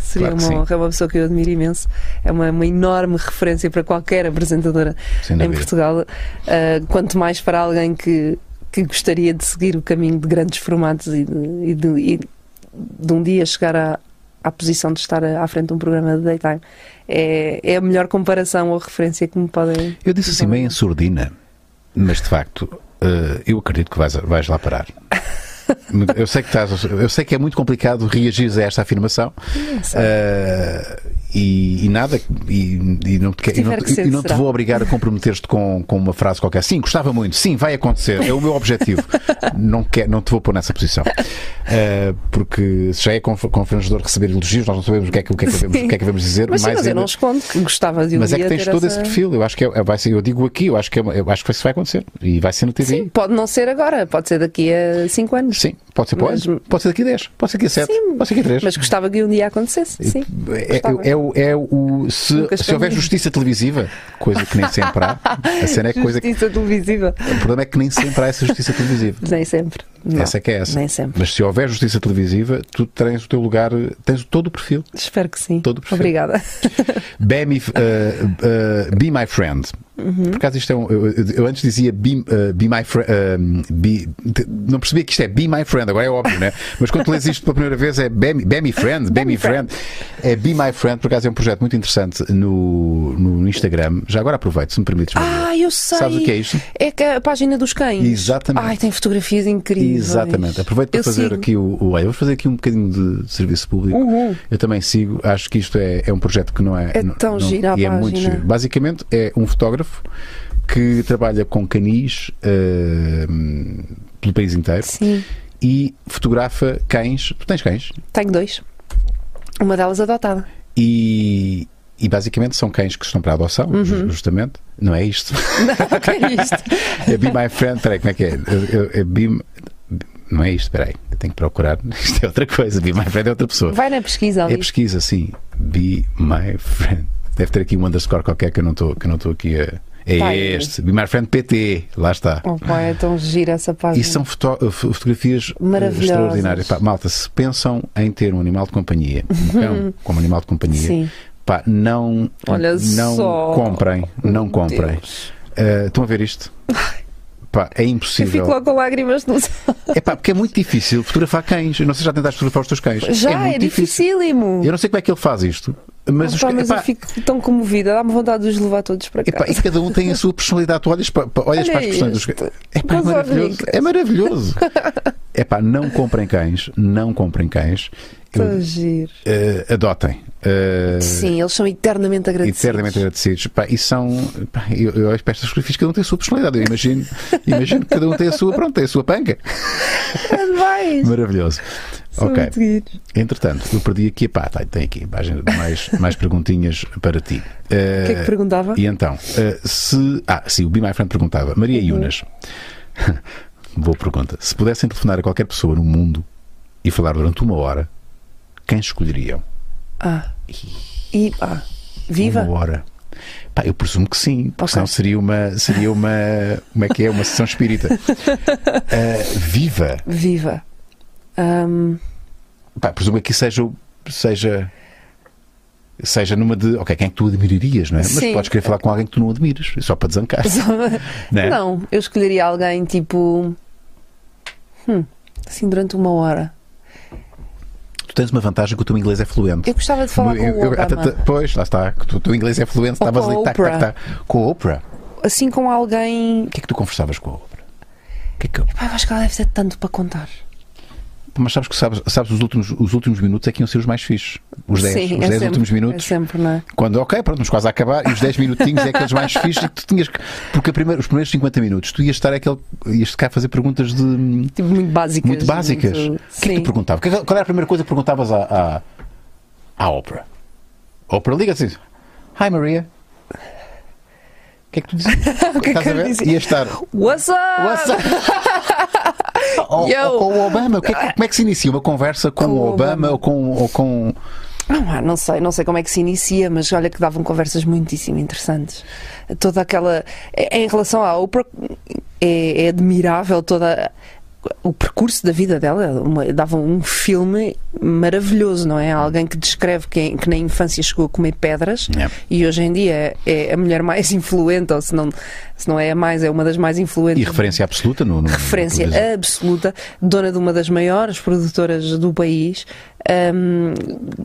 Seria
Claro
uma
sim.
honra. É uma pessoa que eu admiro imenso. É uma, uma enorme referência para qualquer apresentadora
Sem
em
dúvida.
Portugal. Ah, quanto mais para alguém que, que gostaria de seguir o caminho de grandes formatos e de, e de- e de um dia chegar à, à posição de estar à frente de um programa de daytime. É, é a melhor comparação ou referência que me podem.
Eu disse assim meio em surdina, mas de facto eh, eu acredito que vais, vais lá parar. [LAUGHS] Eu sei que estás, eu sei que é muito complicado reagir a esta afirmação. Eh, e, e nada, e, e não te, e não,
ser,
não te vou obrigar a comprometer-te com, com uma frase qualquer. Sim, gostava muito, sim, vai acontecer, é o meu objetivo. não, quer, não te vou pôr nessa posição. Uh, porque se já é conf- confrangedor receber elogios, nós não sabemos o que é que, o que, é que, devemos, o que, é que devemos dizer.
Mas sim, mas eu
ainda-
não escondo que gostava de um
mas é que tens todo
essa...
esse perfil. Eu acho que é, é- vai ser, eu digo aqui, eu acho que, é eu acho que isso vai acontecer. E vai ser no TV.
Sim, pode não ser agora, pode ser daqui a 5 anos.
Sim, pode ser o
Mas-
pode ser daqui a 10, pode ser daqui a 7,
Sim,
pode ser daqui a 3.
Mas gostava que um dia acontecesse. Sim.
É, é, é o- é o. Se, se houver justiça televisiva, coisa que nem sempre há, a cena é que [LAUGHS] coisa que.
Justiça televisiva.
O problema é que nem sempre há essa justiça televisiva.
Nem sempre. Não,
essa é que é essa.
Nem sempre.
Mas se houver justiça televisiva, tu tens o teu lugar, tens todo o perfil.
Espero que sim.
Todo perfeito.
Obrigada. [LAUGHS]
Be, me, uh, uh, be my friend.
Uhum.
Por acaso isto é um. Eu, eu- antes dizia be, uh, be my friend. não percebia que isto é be my friend, agora é óbvio, né? Mas quando lês isto pela primeira vez é be, me- be me friend, be, me friend. É be my friend, por acaso é um projeto muito interessante no, no Instagram. Já agora aproveito, se me permites.
Ah, eu sei.
Sabes o que é isto?
É que a página dos cães.
Exatamente.
Ai, tem fotografias incríveis.
Exatamente. Aproveito para
Eu
fazer
sigo.
aqui o, o. Vou fazer aqui um bocadinho de, de serviço público.
Uhum.
Eu também sigo. Acho que isto é, é um projeto que não é.
É
não-
tão
não-
gira a
e é muito giro. Basicamente é um fotógrafo que trabalha com canis eh, pelo país inteiro
Sim,
e fotografa cães. Tu tens cães?
tenho dois. Uma delas adotada.
E. E basicamente são cães que estão para adoção,
Uhum.
ju- justamente. Não é isto? [LAUGHS]
Não, que é isto? [LAUGHS]
É Be My Friend. Peraí, como é que é? É- é Be, não é isto, espera aí. Eu tenho que procurar. [LAUGHS] Isto é outra coisa. Be My Friend é outra pessoa.
Vai na pesquisa
É
ali.
pesquisa, sim. Be My Friend. Deve ter aqui um underscore qualquer que eu não estou aqui a. É
Tá
este. Be My Friend PT. Lá está.
Oh, pá, é tão gira essa página.
E são foto- f- fotografias eh, extraordinárias. Pá, malta, se pensam em ter um animal de companhia, um [LAUGHS] cão como animal de companhia,
Sim.
pá, não,
Olha
não
só.
comprem. Não comprem. Eh, estão a ver isto? [LAUGHS] Pá, é
Eu
impossível.
fico logo com lágrimas nos
É pá, porque é muito difícil fotografar cães. Eu não sei se já tentaste fotografar os teus cães.
Já,
é
é,
muito difícil.
dificílimo.
Eu não sei como é que ele faz isto. Mas, os
pá,
ca-
mas
epá,
eu fico tão comovida, dá-me vontade de os levar todos para
epá,
casa.
e cada um tem a sua personalidade. Tu olhas para, olhas
Olha
para as expressões dos cães. Epá, é maravilhoso. É maravilhoso. [LAUGHS] Epá, não comprem cães. Não comprem cães.
Tão giro.
eh, adotem. Eh,
Sim, eles são eternamente agradecidos.
Eternamente agradecidos. Pá, e são. Pá, eu, eu olho para estas fotografias, cada um tem a sua personalidade. Eu imagino, [LAUGHS] imagino que cada um tem a sua, pronto, tem a sua panca.
Vais.
Maravilhoso.
São
ok. Entretanto, eu perdi aqui. Pá, tá, tem aqui mais, mais perguntinhas para ti.
O que é que perguntava?
E então, eh, se. Ah, sim, o Be My Friend perguntava. Maria
Uhum.
Yunas. [LAUGHS] Boa pergunta. Se pudessem telefonar a qualquer pessoa no mundo e falar durante uma hora, quem escolheriam?
Ah. E, ah, viva?
Uma hora. Pá, eu presumo que sim, porque
Ok.
senão seria uma. Seria uma. Como é que é? Uma sessão espírita. Eh, [LAUGHS] viva!
Viva. Ahm,
Pá, presumo que seja. seja Seja numa de. Ok, quem é que tu admirarias, não é? Mas
Sim.
podes querer falar com alguém que tu não admires, só para desancar. [LAUGHS] não é?
Não, eu escolheria alguém tipo. Hum, assim durante uma hora.
Tu tens uma vantagem que o teu inglês é fluente.
Eu gostava de falar com
Eu-
o
eu-
Obama.
pois, lá está. que O teu inglês é fluente,
Ou
estavas
com
ali. Tac, tac, tac. Com a Oprah.
Assim com alguém.
O que é que tu conversavas com a Oprah? O que é que eu-
Pá, eu acho que ela deve ter tanto para contar.
Mas sabes que sabes, sabes os, últimos, os últimos minutos é que iam ser os mais fixes. Os 10,
Sim,
os
é
10
sempre,
últimos minutos.
É sempre, não é?
Quando, ok, pronto, estamos quase a acabar, e os 10 minutinhos é aqueles mais fixes e que tu tinhas que. Porque primeira- os primeiros 50 minutos tu ias estar aquele. ias ficar a fazer perguntas de.
Tipo, muito básicas.
muito básicas.
muito-
O que é que tu perguntavas? Que- Qual era a primeira coisa que perguntavas à, à, à Oprah? Oprah liga-te assim: Hi Maria. O que é que tu dizias? [LAUGHS]
O que é que eu dizia?
Ia estar.
What's up?
What's up? [LAUGHS] ou, ou com o Obama. O que é que- como é que se inicia uma conversa com,
Com
o
o
Obama,
Obama.
ou com. Ou com...
Não, ah, não sei, não sei como é que se inicia, mas olha que davam conversas muitíssimo interessantes. Toda aquela. Em relação à Oprah, é, é admirável toda. O percurso da vida dela uma, dava um filme maravilhoso, não é? Alguém que descreve que, que na infância chegou a comer pedras
É.
e hoje em dia é a mulher mais [LAUGHS] influente, ou se não, se não é a mais, é uma das mais influentes
E referência absoluta no. no
referência
no
absoluta, dona de uma das maiores produtoras do país, hum,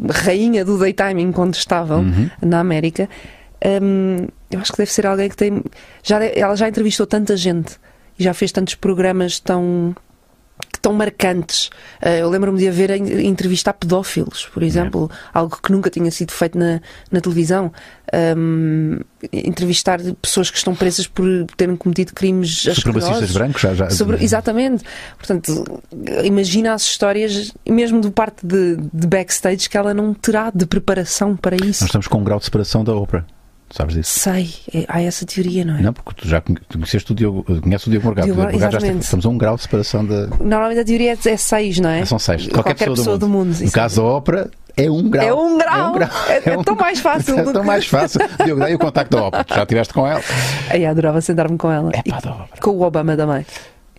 rainha do daytime incontestável
Uhum.
na América. Hum, eu acho que deve ser alguém que tem. Já, ela já entrevistou tanta gente e já fez tantos programas tão. Tão marcantes. Eh, eu lembro-me de haver entrevista a pedófilos, por exemplo, algo que nunca tinha sido feito na, na televisão. Ahm, entrevistar pessoas que estão presas por terem cometido crimes
Supremacistas brancos, já. já
Sobre- exatamente. Portanto, imagina as histórias, mesmo do parte de, de backstage, que ela não terá de preparação para isso.
Nós estamos com um grau de separação da Oprah. Sabes disso?
Sei, é- há essa teoria, não é?
Não, porque tu já conheceste o Diogo, conheces o Diogo Morgado.
Diogo,
O Diogo Morgado já estamos a um grau de separação da.
Normalmente a teoria é, é seis, não é?
São seis.
De
Qualquer, pessoa, do mundo. No
exatamente.
caso da ópera, é um grau.
É um grau. É- é tão mais fácil
É
do
tão
que-
mais fácil. Diogo, dá aí o contacto da ópera. Tu já estiveste com ela?
Ai, adorava sentar-me com ela.
É pá, da ópera.
com o Obama também.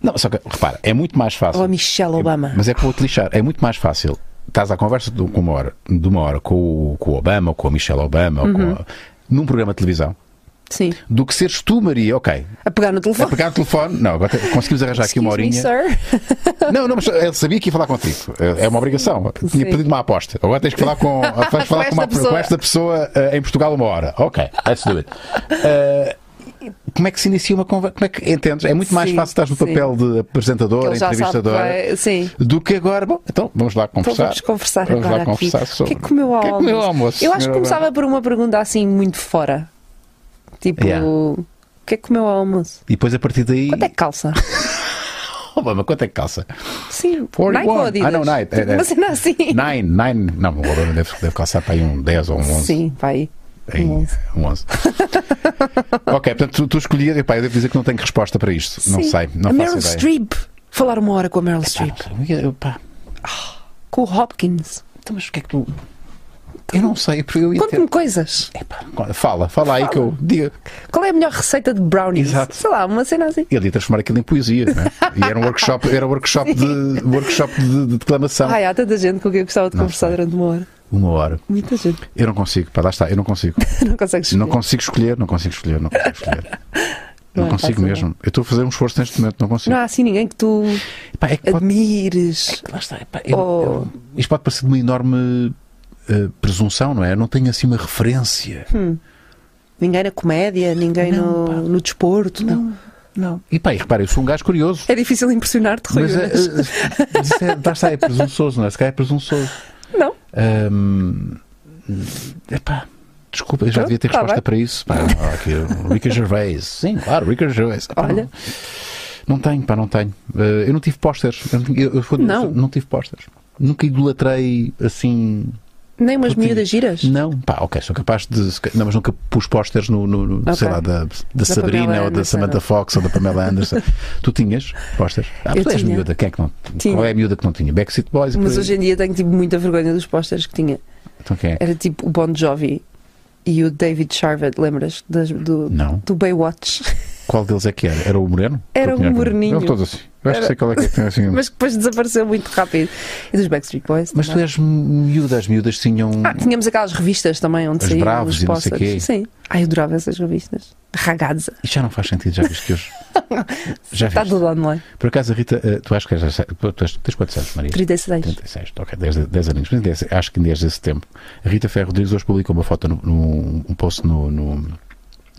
Não, só que, repara, é muito mais fácil.
Ou a Michelle Obama.
Mas é que vou-te lixar. É muito mais fácil. Estás à conversa de uma hora, de uma hora com, o, com o Obama, ou com a Michelle Obama, ou
Uhum.
com a- num programa de televisão,
Sim.
do que seres tu, Maria, ok.
A pegar no
A
telefone.
pegar o telefone, não, agora conseguimos arranjar aqui uma
Excuse me,
horinha.
sir. [LAUGHS]
Não, não, mas ele sabia que ia falar contigo. É uma obrigação. Tinha
Sim.
pedido uma aposta. Agora tens que falar com, [LAUGHS] falar
Com
com, uma-
esta pessoa.
com esta pessoa eh, em Portugal uma hora. Ok, let's do it. Eh, como é que se inicia uma conversa? Como é que entendes? É muito mais
Sim,
fácil estás no
sim.
papel de apresentador,
Sim.
do que agora. Bom, então vamos lá
Então
conversar.
vamos conversar
Vamos
agora
lá
aqui.
conversar
O
sobre.
que é que comeu ao
O que é que
almoço?
comeu ao almoço,
Eu acho que começava por uma pergunta assim muito fora. Tipo,
Yeah.
o que é que comeu ao almoço?
E depois a partir daí.
Quanto é que calça? [LAUGHS]
Obama, quanto é que calça?
Sim,
41.
Nike ou Adidas?
Ah, não, Nike. É, é.
Uma cena assim.
Nine, nine. Não, o Obama deve, deve calçar para aí um 10 ou um 11.
Sim, vai.
Em,
Um 11.
um 11. ok, portanto, tu, tu escolhias. Epá, eu devo dizer que não tenho resposta para isto. Não
Sim.
sei, não
a
faço
Meryl. Streep. Falar uma hora com a Meryl Streep.
não pá,
Com o Hopkins.
então, mas o que é que tu. Eu não sei, porque eu ia ter...
Conte-me coisas.
Epá, fala, fala aí que eu diga.
Qual é a melhor receita de brownies?
Exato.
Sei lá, uma cena assim.
Ele ia transformar aquilo em poesia, não é? E era um workshop, era um workshop, [LAUGHS] de, workshop de, de declamação.
Ai, há tanta gente com quem eu gostava de
Não
conversar
sei.
durante uma hora.
Uma hora.
Muita gente.
Eu não consigo, pá, lá está, eu não consigo. [LAUGHS]
Não consegues escolher.
Não consigo escolher, não consigo escolher, não consigo escolher. [LAUGHS] Não,
Não é
consigo mesmo. Eu estou a fazer um esforço neste momento, não consigo.
Não há assim ninguém que tu
Epá, é que pode-
admires.
Lá está. epá, eu-
Oh.
eu- isto pode parecer de uma enorme eh, presunção, não é? Eu não tenho assim uma referência.
Ninguém na comédia, ninguém
Não, pá.
no, no desporto.
Não, não. E pá, e repara, eu sou um gajo curioso.
É difícil impressionar-te, Rui.
Mas, é,
mas-
eh, mas isso é, está, é presunçoso, não é? Se calhar é presunçoso.
Não.
Ahm, epá, desculpa, eu já devia ter
tá
resposta
bem.
para isso. Pá, [LAUGHS] aqui, Rica Gervais. Sim, claro, Rica Gervais. Epá,
Olha.
Não, não tenho, pá, não tenho. Eh, eu não tive pósteres. Eu, eu, eu-
Não.
não tive pósteres. Nunca idolatrei assim.
Nem umas miúdas giras.
Não, pá, ok, sou capaz de. Não, mas nunca pus pósteres no, no- no- sei
Ok.
lá, da, da, Sabrina
Pamela
ou da. Samantha Fox ou da Pamela Anderson. [LAUGHS] tu tinhas pósteres? Ah, tu és miúda, quem é que não?
Tinha.
Qual é a miúda que não tinha? Backstreet Boys?
Mas hoje em dia tenho tipo muita vergonha dos pósteres que tinha.
Então quem é?
Era tipo o Bon Jovi e o David Charvet, lembras? Das- do,
Não.
do Baywatch.
Qual deles é que era? Era o Moreno?
Era um
tinha-
moreninho.
Eles todos assim. Eu acho que sei qual é que tem assim. mas... [LAUGHS]
Mas depois desapareceu muito rápido. E dos Backstreet Boys.
tu
também.
és miúda, as miúdas tinham.
Ah, tínhamos aquelas revistas também onde saíam
Bravos
os
e não sei quê.
Sim. Ai, eu adorava essas revistas. Ragazza.
Isto já não faz sentido, já viste que hoje. [LAUGHS] Já
Está
viste.
tudo online.
Por acaso, a Rita, eh, tu acho que és. Tu és, tens quantos anos, Maria?
36.
36, ok, 10, 10 aninhos. Mas desde- acho que desde esse tempo. A Rita Ferro Rodrigues hoje publicou uma foto, no, no- um post no, no,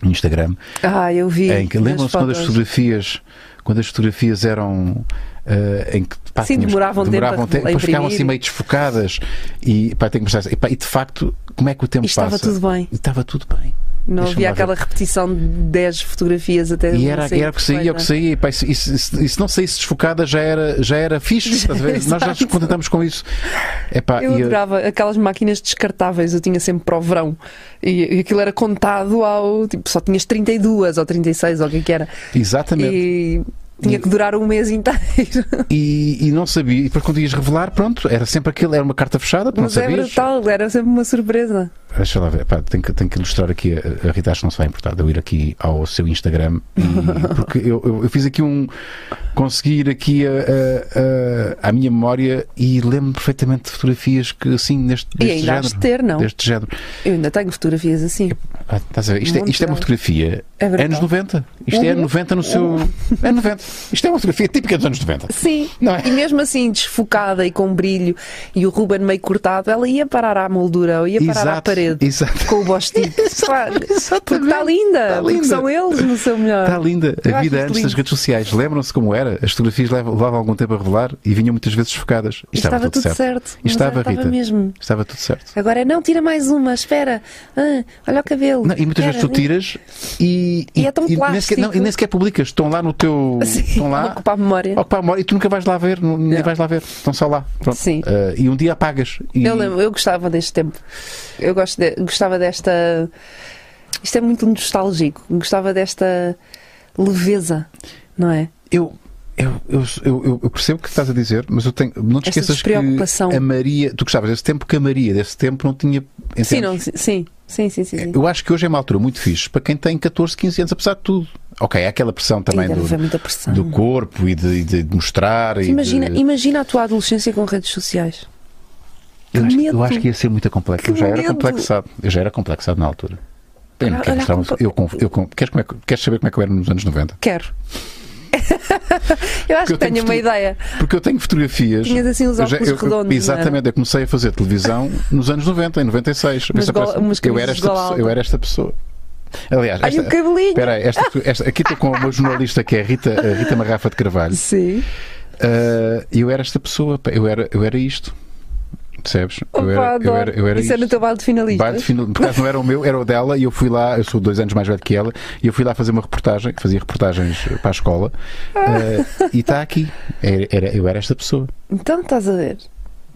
no Instagram,
Ah, eu vi.
em que
as
lembram-se quando as
fotos.
fotografias, quando as fotografias eram. eh, em que pá,
Sim,
tínhamos-
demoravam tempo
demoravam tempo,
a
depois ficavam assim meio desfocadas e, pá, tenho que mostrar, e, pá, e de facto, como é que o tempo
E estava
passa?
tudo bem.
E estava tudo bem.
Não havia
ver.
aquela repetição de 10 fotografias até.
E era, era o que saía, o que saía. E, pá, se- se- se não saísse desfocada já era, já era fixe. [LAUGHS] Nós já nos contentamos com isso. Epá,
Eu adorava aquelas máquinas descartáveis, eu tinha sempre para o verão. E, e aquilo era contado ao. Tipo, só tinhas 32 ou 36 ou o que é que era.
Exatamente.
E tinha que durar um mês inteiro. [LAUGHS]
E, e não sabia. E depois quando ias revelar, pronto, era sempre aquilo, era uma carta fechada, não
Mas é
sabias.
brutal, era sempre uma surpresa.
Deixa lá ver, pá, tenho, que, tenho que ilustrar aqui. A, a Rita acho que não se vai importar de eu ir aqui ao seu Instagram. e- [LAUGHS] porque eu, eu, eu fiz aqui um. Consegui ir aqui a, a, a, à minha memória e lembro perfeitamente de fotografias que assim, neste,
E
deste
ainda has
género.
de ter, não?
Deste género.
Eu ainda tenho fotografias assim.
Ah, estás a ver? Isto, é, isto é uma fotografia
É
anos 90. Isto é
Uhum.
ano 90 no seu. É 90. Isto é uma fotografia típica dos anos 90.
Sim,
Não é?
e mesmo assim desfocada e com brilho e o Ruben meio cortado, ela ia parar à moldura ou ia parar à
Exato.
Parede
Exato.
com o Bostic. [LAUGHS] Claro, porque está linda, porque
linda.
são eles no seu melhor.
Está linda. A vida antes
lindo.
das redes sociais. Lembram-se como era? As fotografias levavam, algum tempo a revelar e vinham muitas vezes desfocadas. E estava,
estava tudo certo.
E estava,
estava
Rita.
mesmo.
Estava tudo certo.
Agora é, não, tira mais uma, espera. Ah, olha o cabelo.
Não, e muitas vezes tu tiras e,
E é tão
nem sequer, não, e nem sequer publicas. Estão lá no teu. [LAUGHS]
Sim,
estão lá.
ocupar a memória.
Ocupar a memória e tu nunca vais lá ver, nem
Não.
vais lá ver. Estão só lá. Pronto.
Sim.
Ah, e um dia apagas. E...
Eu lembro, eu gostava deste tempo. Eu gosto de- gostava desta. Isto é muito nostálgico. Gostava desta leveza, não é?
Eu, eu, eu, eu, percebo o que estás a dizer, mas eu tenho, não te
Esta
esqueças que a Maria, tu gostavas desse tempo que a Maria desse tempo não tinha.
Sim, não, sim, sim, sim, sim, sim.
Eu acho que hoje é uma altura muito fixe para quem tem 14, 15 anos, apesar de tudo. Ok, há aquela pressão também do,
pressão.
do corpo e de, e de mostrar.
Imagina,
de-
imagina a tua adolescência com redes sociais.
Eu, acho, que- eu acho que ia ser muito complexo.
Que
Eu já era
medo.
complexado. Eu já era complexado na altura. Eu não quero mostrar
compa-
eu, eu, conf- queres, como é que- queres saber como é que eu era nos anos 90?
Quero. [LAUGHS] eu acho
eu
que
tenho
tenho uma ideia.
Porque eu tenho fotografias.
Tinhas assim os
Eu já-
óculos
eu- eu-
redondos. é?
Exatamente, eu comecei a fazer televisão [LAUGHS] nos anos 90, em 96.
Umas
Pensa,
gola-
parece- eu, era esta pessoa, eu era esta pessoa. Aliás,
Ai,
esta,
o cabelinho.
espera aí, esta, esta- aqui estou com uma jornalista que é a Rita, a Rita Marrafa de Carvalho.
Sim.
Ah, eu era esta pessoa, eu era, eu era isto. Percebes?
Opa,
eu, era, eu, era, eu era
Isso é
isto.
teu baile de finalistas.
Baile de final- por acaso não era o meu, era o dela, e eu fui lá, eu sou dois anos mais velho que ela, e eu fui lá fazer uma reportagem, fazia reportagens para a escola, ah, e está aqui. Era, era- eu era esta pessoa.
Então estás a ver.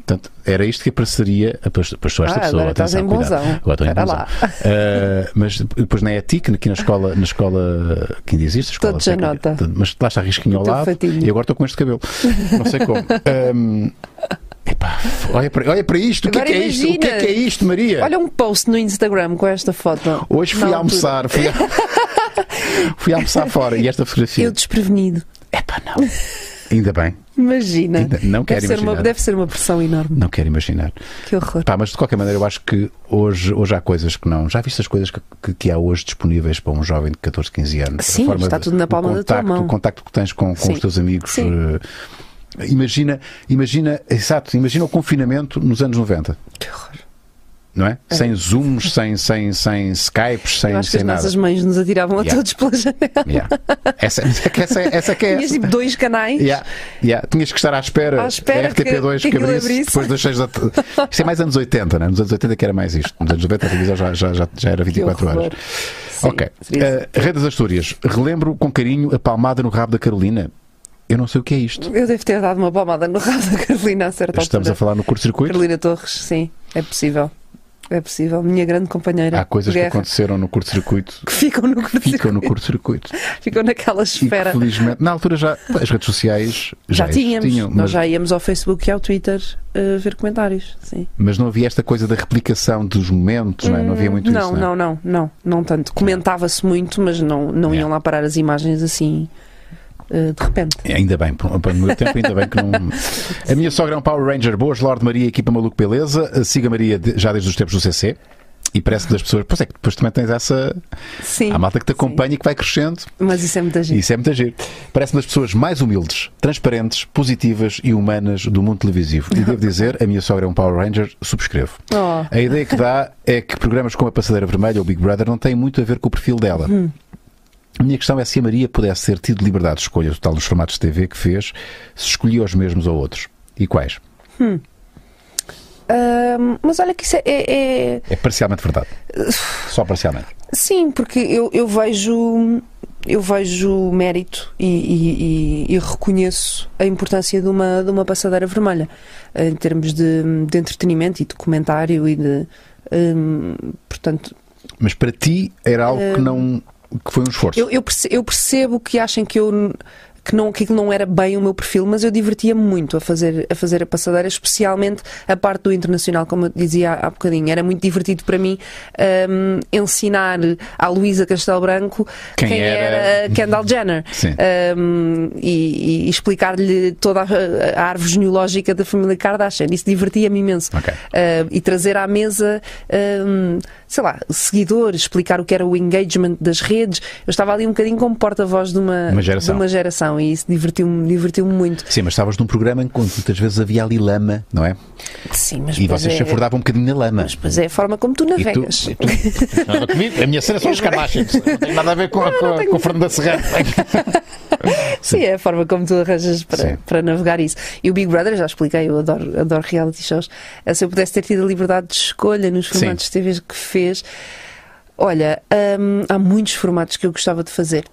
Portanto, era isto que apareceria. Depois, sou esta
Ah,
pessoa.
agora estás
atenção,
em
cuidado.
bonzão.
Agora estou em bonzão.
lá.
Ah, mas depois na ETIC, aqui na escola, na escola que ainda existe, a escola
Todos nota.
mas lá está risquinho ao
O
lado
fatinho.
e agora estou com este cabelo. Não sei como. Ahm, [LAUGHS] epá, olha, para, olha para isto, o que é que é isto? O que é que é isto, Maria?
Olha um post no Instagram com esta foto.
Hoje fui almoçar, fui, a- [LAUGHS] fui almoçar fora e esta fotografia.
Eu desprevenido.
Epá, não. Ainda bem,
Imagina.
Ainda não quero
deve, ser uma,
imaginar.
deve ser uma pressão enorme.
não quero imaginar.
Que horror.
Pá, mas de qualquer maneira, eu acho que hoje, hoje há coisas que não. Já viste as coisas que, que, que há hoje disponíveis para um jovem de 14, 15 anos? A
Sim,
forma
está
de-
tudo na palma da tua
contacto-
mão.
O contacto que tens com, com os teus amigos.
Sim.
eh, imagina, imagina, exato, imagina o confinamento nos anos 90,
Que horror.
não é? Sem Zooms, sem, sem, sem Skypes, sem,
Eu acho que
sem
as
nada.
nossas mães nos atiravam a
Yeah.
todos pela janela.
Yeah. Essa, essa, [LAUGHS] que- essa, essa que é.
Tinhas tipo dois canais.
Yeah, yeah. Tinhas que estar à espera,
À espera
da RTP2
que
que,
aquilo
abrisse, depois das 6 da tarde. Isto é mais anos 80, né? Nos anos 80 que era mais isto. Nos anos 90 a televisão já, já, já, já era
Que
24
horror.
horas.
Sim,
ok. Uh, Rei das Astúrias. Relembro com carinho a palmada no rabo da Carolina. Eu não sei o que é isto.
Eu devo ter dado uma palmada no rabo da Carolina a certa
Estamos a
altura.
falar no curto-circuito.
Carolina Torres, sim, é possível. É possível. Minha grande companheira.
Há coisas que aconteceram no curto-circuito. [LAUGHS]
que ficam no curto
Ficam no curto-circuito.
Ficam naquela
E que,
esfera.
felizmente, na altura já as redes sociais
Já,
já,
tínhamos.
existiam,
Nós
mas,
já íamos ao Facebook e ao Twitter uh, ver comentários. Sim.
mas não havia esta coisa da replicação dos momentos, não, é? não havia muito
não,
isso. Não, é?
não, não, não, não tanto. Comentava-se muito, mas não, não
Yeah.
iam lá parar as imagens assim de repente.
Ainda bem, por- no meu tempo ainda bem que não. [LAUGHS] A minha sogra é um Power Ranger. Boas, Lorde Maria, equipa maluco beleza. Siga Maria já desde os tempos do CC. E parece que das pessoas. Pois é que depois também tens essa.
Sim.
Há malta que te acompanha e que vai crescendo.
Mas isso é muita gente.
Isso é muito giro. Parece-me das pessoas mais humildes, transparentes, positivas e humanas do mundo televisivo. E devo dizer, a minha sogra é um Power Ranger, subscrevo.
Oh,
A ideia que dá é que programas como a Passadeira Vermelha ou Big Brother não têm muito a ver com o perfil dela.
Hum.
A minha questão é se a Maria pudesse ter tido liberdade de escolha total nos formatos de TV que fez, se escolhia os mesmos ou outros. E quais?
Ahm, mas olha que isso é- é- é,
É parcialmente verdade. Só parcialmente.
Sim, porque eu, eu vejo eu vejo mérito e, e- e- reconheço a importância de uma, de uma passadeira vermelha em termos de, de entretenimento e documentário e de hum, portanto
Mas para ti era algo que não. Que foi um esforço.
eu, eu perce- eu percebo que achem que eu que não que aquilo não era bem o meu perfil, mas eu divertia-me muito a fazer a fazer a passadeira, especialmente a parte do internacional, como eu dizia há, há bocadinho. Era muito divertido para mim hum, ensinar à Luísa Castelo Branco
Quem
quem,
era-
era... Kendall Jenner hum, e, e explicar-lhe toda a, a árvore genealógica da família Kardashian. Isso divertia-me imenso.
Ok.
Uh, e trazer à mesa, um, sei lá, seguidores, explicar o que era o engagement das redes. Eu estava ali um bocadinho como porta-voz de uma,
Uma geração.
de uma geração. Não, e isso divertiu-me divertiu muito.
Sim, mas estavas num programa em que muitas vezes havia ali lama, não é?
Sim, mas
E vocês
é,
se afordavam um bocadinho na lama.
mas depois é a forma como tu
E tu,
navegas.
e tu- [LAUGHS] nada comigo, a minha cena são os Kardashians. Não tem nada a ver com, a- com, a- com o Fernando Serrano. [LAUGHS]
Sim, é a forma como tu arranjas
Sim.
para, para navegar isso. E o Big Brother, já expliquei, eu adoro, adoro reality shows. Eh, Se eu pudesse ter tido a liberdade de escolha nos
Sim.
formatos de TV que fez, olha, hum, há muitos formatos que eu gostava de fazer.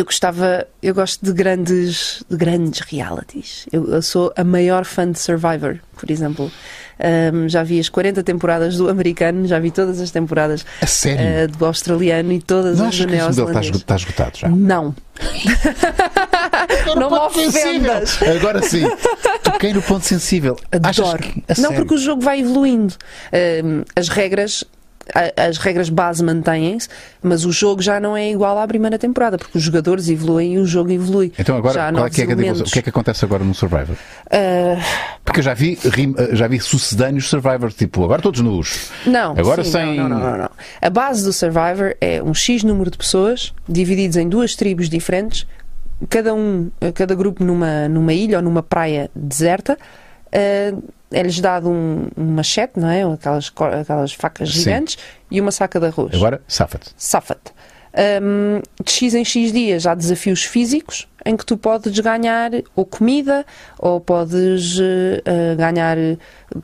Eu gostava, eu gosto de grandes, de grandes realities. Eu, eu sou a maior fã de Survivor, por exemplo. Hum, já vi as 40 temporadas do americano, já vi todas as temporadas eh, do australiano e todas
não
as do
está
neozelandês.
está esgotado já?
Não. não me ofendas.
Agora sim, toquei no ponto sensível.
Adoro.
que-
Não,
sério?
porque o jogo vai evoluindo. Hum, as regras. A- As regras base mantêm-se, mas o jogo já não é igual à primeira temporada, porque os jogadores evoluem e o jogo evolui.
Então agora, qual é que é,
elementos.
o que é que acontece agora no Survivor?
Ah,
Porque eu já vi, rim- já vi sucedâneos Survivor, tipo, agora todos nus.
Não,
Agora
sim,
sem-
não, não, não, não. A base do Survivor é um X número de pessoas divididos em duas tribos diferentes, cada um, cada grupo numa, numa ilha ou numa praia deserta. Eh, é-lhes dado um, um machete, não é? Aquelas, aquelas facas
Sim.
gigantes e uma saca de arroz.
Agora, safa-te.
Safa-te. Um, de X em X dias há desafios físicos em que tu podes ganhar ou comida ou podes eh, ganhar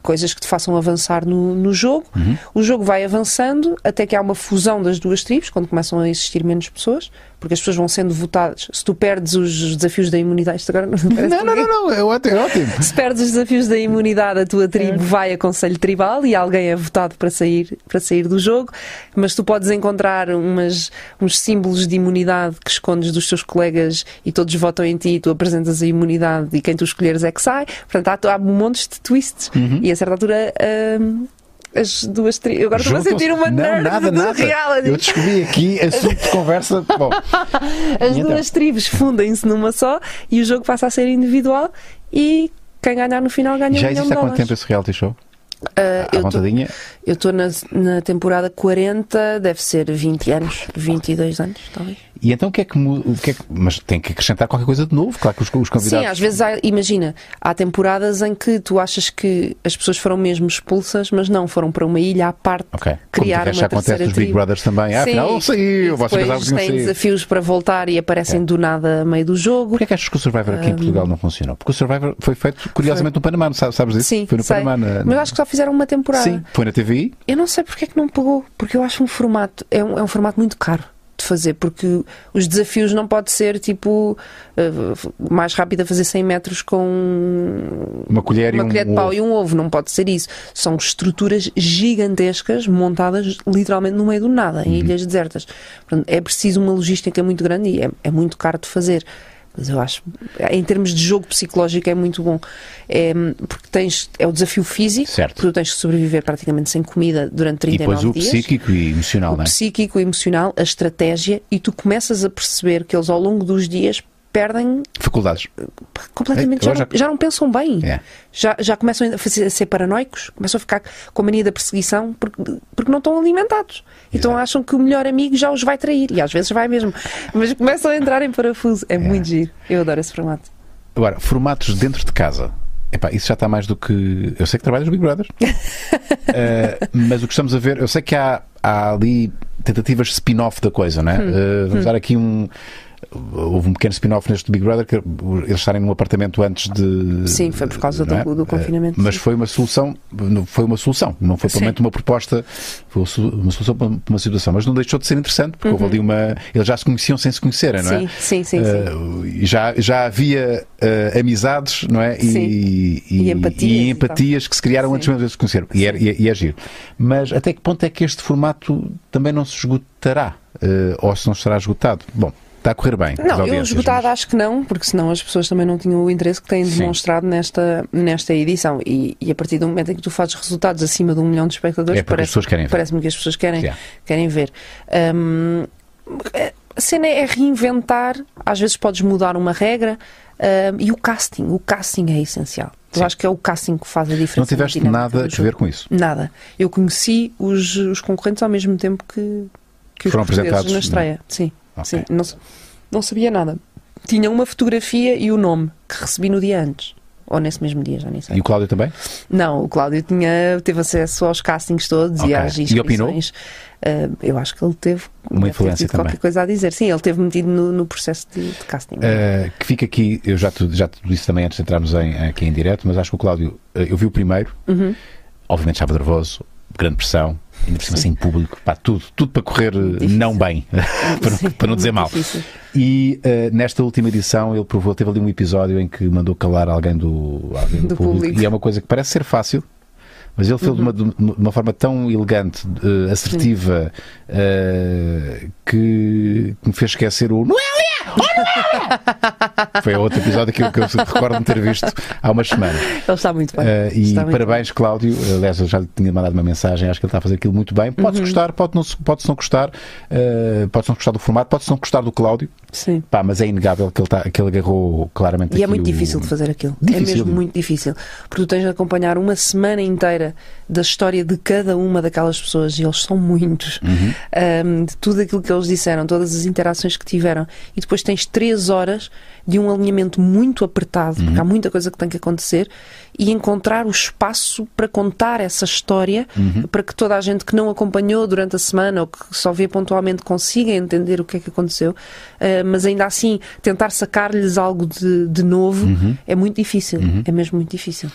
coisas que te façam avançar no, no jogo. O jogo vai avançando até que há uma fusão das duas tribos, quando começam a existir menos pessoas, porque as pessoas vão sendo votadas. Se tu perdes os desafios da imunidade, isto agora não parece
Não, não, não, não, é ótimo. É ótimo. [LAUGHS]
se perdes os desafios da imunidade, a tua tribo vai a conselho tribal e alguém é votado para sair, para sair do jogo, mas tu podes encontrar umas, uns símbolos de imunidade que escondes dos teus colegas e todos votam em ti e tu apresentas a imunidade e quem tu escolheres é que sai. Portanto, há, há montes de twists e a certa altura. hum, as duas tribos. Agora estou a sentir uma
não,
nerd
nada, nada.
reality.
Eu descobri aqui assunto de conversa. Bom, [LAUGHS]
As
E então?
duas tribos fundem-se numa só e o jogo passa a ser individual e quem ganhar no final ganha
já
um
existe há quanto tempo esse reality show? À
eu tô-
vontadinha?
Eu estou na, na temporada 40, deve ser 20 anos, 22 anos, talvez.
E então o que é que, o que, é que Mas tem que acrescentar qualquer coisa de novo, claro que os, os convidados.
Sim, às vezes, há, imagina, há temporadas em que tu achas que as pessoas foram mesmo expulsas, mas não, foram para uma ilha à parte
Ok.
criar
Como
uma
já acontece nos Big. Brothers também. Ah,
Sim,
afinal, ele saiu, vocês pensavam que
têm desafios para voltar e aparecem do nada a meio do jogo.
Porquê é que achas que o Survivor aqui em Portugal não funcionou? Porque o Survivor foi feito, curiosamente, no Panamá, sabes, sabes disso?
Sim,
foi no
sei.
Panamá. na-
Mas acho que fizeram uma temporada.
Sim, foi na TVI.
Eu não sei porque é que não pegou, porque eu acho um formato, é um, é um formato muito caro de fazer, porque os desafios não pode ser tipo eh, mais rápido a fazer 100 metros com
Uma colher e
uma
um
colher de pau
ovo.
e um ovo, não pode ser isso. São estruturas gigantescas montadas literalmente no meio do nada,
Uhum.
em ilhas desertas. Portanto, é preciso uma logística muito grande e é, é muito caro de fazer. Mas eu acho, em termos de jogo psicológico, é muito bom. É, porque tens, é o desafio físico,
Certo.
porque tu tens que sobreviver praticamente sem comida durante
E
39
depois o
dias
psíquico e emocional,
o
não é?
psíquico, o emocional, a estratégia, e tu começas a perceber que eles ao longo dos dias perdem
Faculdades.
completamente,
É,
já,
agora
não, já não pensam bem.
É.
Já, já começam a, fazer- a ser paranoicos, começam a ficar com a mania da perseguição porque, porque não estão alimentados. Então
Exato.
acham que o melhor amigo já os vai trair. E às vezes vai mesmo. Mas começam a entrar em parafuso. É, muito giro. Eu adoro esse formato.
Agora, formatos dentro de casa. Epá, isso já está mais do que. Eu sei que trabalhas no Big Brother. [LAUGHS] Eh, mas o que estamos a ver, eu sei que há, há ali tentativas de spin-off da coisa, não é?
Hum.
Eh, vamos dar aqui um. Houve um pequeno spin-off neste Big Brother que eles estarem num apartamento antes de.
Sim, foi por causa
não
do- do confinamento,
Eh, Mas
sim.
foi uma solução, foi uma solução, não foi
Sim.
provavelmente uma proposta, foi uma solução para uma situação, mas não deixou de ser interessante, porque houve ali uma. Eles já se conheciam sem se conhecerem, não é?
Uhum. Sim, sim, sim, sim.
Uh, e já, já havia uh, amizades, não é?
Sim.
E,
E empatias
e
e
empatias que se criaram
Sim.
antes mesmo de se conhecer. E é, e, é, e é. Mas até que ponto é que este formato também não se esgotará? Uh, ou se não estará esgotado? Bom, está a correr bem.
Não, eu
mas-
acho que não, porque senão as pessoas também não tinham o interesse que têm
Sim.
demonstrado nesta, nesta edição. E, e a partir do momento em que tu fazes resultados acima de um milhão de espectadores,
É porque as
parece, parece-me que as pessoas querem,
Yeah.
querem ver. Hum, a cena é reinventar, às vezes podes mudar uma regra, hum, e o casting, o casting é essencial. Eu acho que é o casting que faz a diferença.
Não tiveste nada a ver com isso.
Nada. Eu conheci os, os concorrentes ao mesmo tempo que, que os
Foram apresentados,
na estreia. Sim,
Ok.
sim. Não, não sabia nada. tinha uma fotografia e o nome que recebi no dia antes. Ou nesse mesmo dia, já nem sei.
E o Cláudio também?
Não, o Cláudio tinha, teve acesso aos castings todos
Ok.
e às
E
inscrições.
opinou?
Ah, eu acho que ele teve
Uma influência
tido qualquer
também.
coisa a dizer. Sim, ele teve metido no, no processo de, de casting.
Uh, que fica aqui, eu já te, já te disse também antes de entrarmos em, aqui em direto, mas acho que o Cláudio, uh, eu vi o primeiro,
Uhum.
obviamente estava nervoso, grande pressão, ainda por cima sem público, pá, tudo, tudo para correr uh,
Difícil.
não bem, [LAUGHS] para, não-
Sim,
para não dizer mal.
difícil.
E uh, nesta última edição ele provou, teve ali um episódio em que mandou calar alguém do, alguém do,
Do
público.
público.
e é uma coisa que parece ser fácil. Mas ele fez de, uma, de uma forma tão elegante, uh, assertiva, uh, que, que me fez esquecer o Noélia! Oh, Noélia! Foi outro episódio que eu, que eu recordo de ter visto há umas semanas.
Ele está muito bem.
Uh, e
muito
parabéns, Cláudio. Aliás, eu já lhe tinha mandado uma mensagem. Acho que ele está a fazer aquilo muito bem.
Uhum.
Pode-se gostar, pode não, pode-se não gostar, uh, pode-se não gostar do formato, pode-se não gostar do Cláudio.
Sim.
Pá, mas é inegável que ele, tá, que ele agarrou claramente
E é muito
o-
difícil de fazer aquilo.
Difícil.
É mesmo muito difícil. Porque tu tens de acompanhar uma semana inteira da história de cada uma daquelas pessoas, e eles são muitos,
Uhum.
de tudo aquilo que eles disseram, todas as interações que tiveram. E depois tens três horas de um alinhamento muito apertado,
Uhum.
porque há muita coisa que tem que acontecer, e encontrar o espaço para contar essa história,
Uhum.
para que toda a gente que não acompanhou durante a semana ou que só vê pontualmente consiga entender o que é que aconteceu, ah, mas ainda assim tentar sacar-lhes algo de, de novo
Uhum.
é muito difícil. É mesmo muito difícil.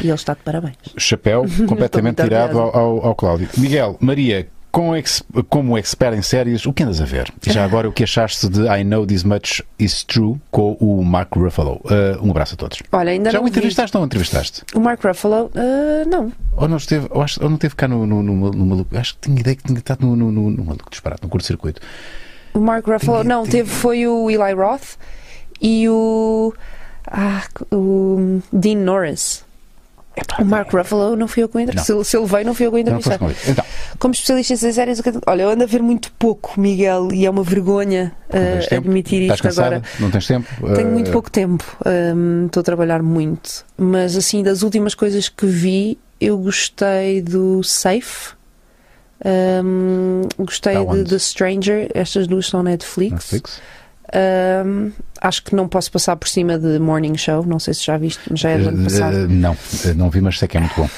E ele está de parabéns.
Chapéu [LAUGHS] completamente tirado ao, ao- ao Cláudio. Miguel, Maria, com ex- como expert em séries, o que andas a ver? E já agora, o que achaste de I Know This Much Is True com o Mark Ruffalo? Uh, um abraço a todos.
Olha, ainda
já
não
o
vi.
entrevistaste ou não entrevistaste?
O Mark Ruffalo, ah, não.
Ou não esteve, ou, acho- ou não esteve cá no, no, no, no maluco? Acho que tinha ideia que tinha estado no, no, no, no maluco disparado, no curto-circuito.
O Mark Ruffalo,
Tinha-
não,
tinha-
teve foi o Eli Roth e o. Ah, o Dean Norris.
Epá,
O Mark Ruffalo não fui eu que o entrevistei. Se, se ele veio, não fui eu que o entrevistei.
Então,
Como especialista em séries, olha, eu ando a ver muito pouco, Miguel, e é uma vergonha
tempo?
admitir isto
cansada?
agora.
Não tens tempo?
Tenho
Uh,
muito pouco tempo, hum, estou a trabalhar muito, mas assim, das últimas coisas que vi, eu gostei do Safe, hum, gostei
Tá
de? The Stranger, estas duas são Netflix.
Netflix?
Hum, acho que não posso passar por cima de Morning Show, não sei se já viste, mas já é do ano
Uh,
passado.
uh, não, uh, não vi, mas sei que é muito bom.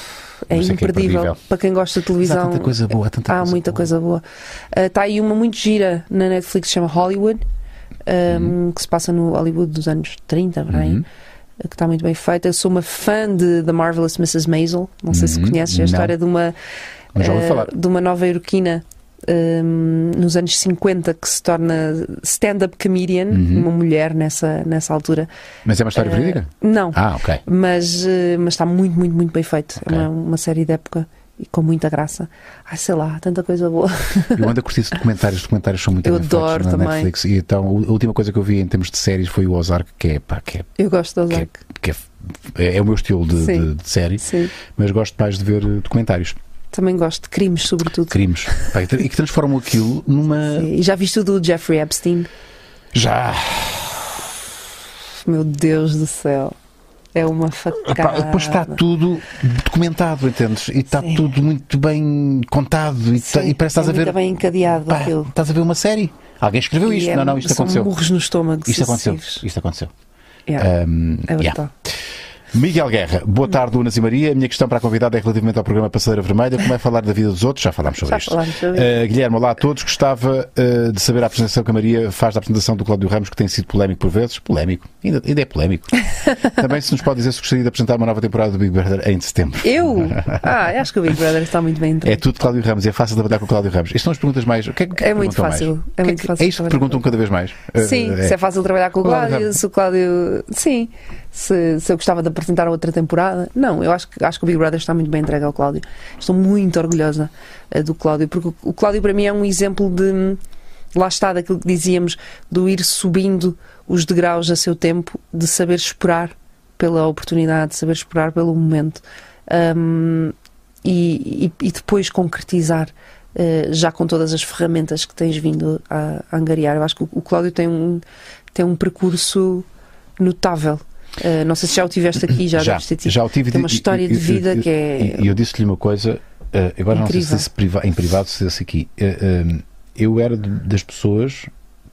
é
que é
imperdível para quem gosta de
Mas há
televisão.
tanta coisa boa, há tanta
Há
coisa
muita
boa.
coisa boa. Está aí uma muito gira na Netflix, chama Hollywood, hum, que se passa no Hollywood dos anos 30, por aí
Uhum.
que está muito bem feita. Eu sou uma fã de The Marvelous Mrs. Maisel. Não sei se
Uhum,
conheces a
não.
história de uma, eh,
falar.
de uma nova iorquina hum, nos anos 50 que se torna stand-up comedian,
Uhum.
uma mulher nessa, nessa altura.
Mas é uma história
Eh,
verídica?
Não,
Ah, ok.
mas, eh, mas está muito, muito, muito bem feito.
Ok.
É uma, uma série de época e com muita graça. Ai, sei lá, tanta coisa boa.
Eu ando a curtir documentários, os documentários são muito
Eu adoro
na
também.
Netflix. E então, a última coisa que eu vi em termos de séries foi o Ozark, que é, pá, que é,
Eu gosto
que é,
Ozark.
que é, é- é o meu estilo de, de- de série,
Sim.
mas gosto mais de ver eh, documentários,
Também gosto de crimes, sobretudo.
crimes, e que transformam aquilo numa.
Sim. E já viste o do Jeffrey Epstein?
Já!
Meu Deus do céu. É uma facada.
depois está tudo documentado, entendes? E está
Sim.
tudo muito bem contado e, tá- e parece que estás
é
a ver.
muito bem encadeado
pá,
aquilo.
estás a ver uma série. Alguém escreveu
E
isto.
é-
não, não, isto
são
aconteceu.
murros no estômago.
Isto aconteceu.
sucessivos.
Isto aconteceu.
Yeah,
Um,
é
yeah. Miguel Guerra, boa tarde, Unas e Maria. A minha questão para a convidada é relativamente ao programa Passadeira Vermelha. Como é falar da vida dos outros? Já falámos sobre
Já
isto.
falámos sobre
Uh, Guilherme, olá a todos. Gostava uh, de saber a apresentação que a Maria faz da apresentação do Cláudio Ramos, que tem sido polémico por vezes. Polémico. Ainda, ainda é polémico. [LAUGHS] Também se nos pode dizer se gostaria de apresentar uma nova temporada do Big Brother em setembro.
Eu? Ah, acho que o Big Brother está muito bem
É
entregue.
tudo Cláudio Ramos é fácil trabalhar com o Cláudio Ramos. Estas são as perguntas mais. O que é, que
É muito fácil.
mais?
É
que
muito fácil
É isto que perguntam cada vez mais.
Sim,
Uh,
se é fácil trabalhar com o
Cláudio
Cláudio, se o Cláudio. Sim. Se, se eu gostava de apresentar outra temporada. Não, eu acho que, acho que o Big Brother está muito bem entregue ao Cláudio. Estou muito orgulhosa eh, do Cláudio, porque o, o Cláudio para mim é um exemplo de. Lá está, daquilo que dizíamos, do ir subindo os degraus a seu tempo, de saber esperar pela oportunidade, de saber esperar pelo momento Ahm, e, e- e depois concretizar eh, já com todas as ferramentas que tens vindo a, a angariar. Eu acho que o, o Cláudio tem um, tem um percurso notável. Eh, não sei se já o tiveste aqui, já,
já,
deves
já o tive
Tem uma história
e-
de vida
e-
que é.
E eu disse-lhe uma coisa, eh, agora não sei se disse priva- em privado, se disse aqui. Eh, eu era de- das pessoas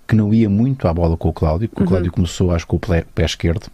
que não ia muito à bola com o Cláudio, porque
Uhum.
o Cláudio começou, acho, com o pé, pé esquerdo,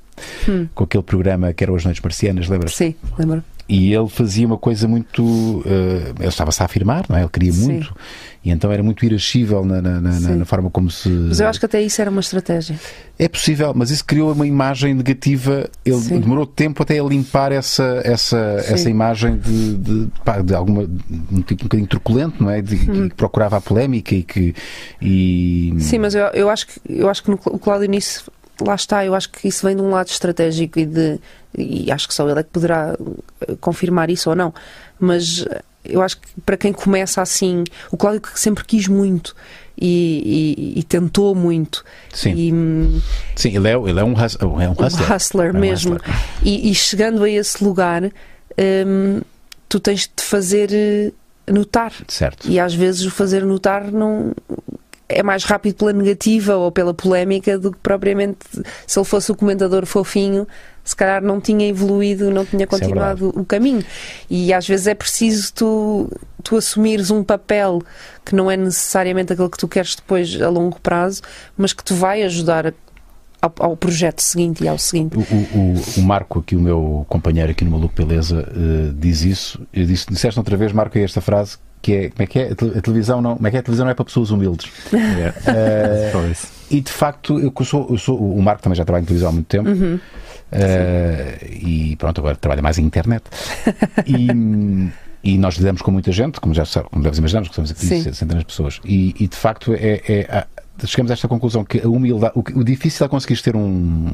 Hum.
com aquele programa que era As Noites Marcianas, lembras?
Sim, lembro.
E ele fazia uma coisa muito. eh, ele estava-se a afirmar, não é? Ele queria
Sim.
muito. E então era muito irascível na, na, na- na forma como se.
Mas eu acho que até isso era uma estratégia.
É possível, mas isso criou uma imagem negativa. Ele
Sim.
demorou tempo até a limpar essa, essa,
Sim.
essa imagem de, de, pá, de alguma. um bocadinho truculento, não é? De,
Hum.
Que procurava a polémica e que. E...
Sim, mas eu, eu acho que eu acho que no, o Cláudio nisso lá está, eu acho que isso vem de um lado estratégico e de e acho que só ele é que poderá eh, confirmar isso ou não. Mas eh, eu acho que para quem começa assim, o Cláudio que sempre quis muito e, e- e tentou muito.
Sim.
E, hum,
Sim, ele é, ele é um, hus- é um
um
hustler.
hustler
É um
mesmo.
hustler.
E, chegando a esse lugar, hum, tu tens de te fazer eh, notar.
Certo.
E às vezes o fazer notar não é mais rápido pela negativa ou pela polémica do que propriamente se ele fosse o comentador fofinho, se calhar não tinha evoluído, não tinha
é
continuado o caminho. E às vezes é preciso tu, tu assumires um papel que não é necessariamente aquele que tu queres depois a longo prazo, mas que te vai ajudar ao, ao projeto seguinte e ao seguinte.
O, o, o- Marco, aqui o meu companheiro aqui no Maluco Beleza, eh, diz isso. Eu disse, disseste outra vez, Marco, aí esta frase que é como é que é? A tele- a televisão não, como é que é? A televisão não é para pessoas humildes. [LAUGHS] [LAUGHS]
Yeah. Isso.
e de facto, eu sou, eu sou- o Marco também já trabalha em televisão há muito tempo.
Uhum.
Eh, e pronto, agora trabalha mais em internet. [LAUGHS] e, e nós lidamos com muita gente, como já sabe, como deves imaginar, que estamos aqui
Sim.
centenas de pessoas. E, e, de facto é, é- chegamos a esta conclusão que a humildade, o, o difícil é conseguir ter um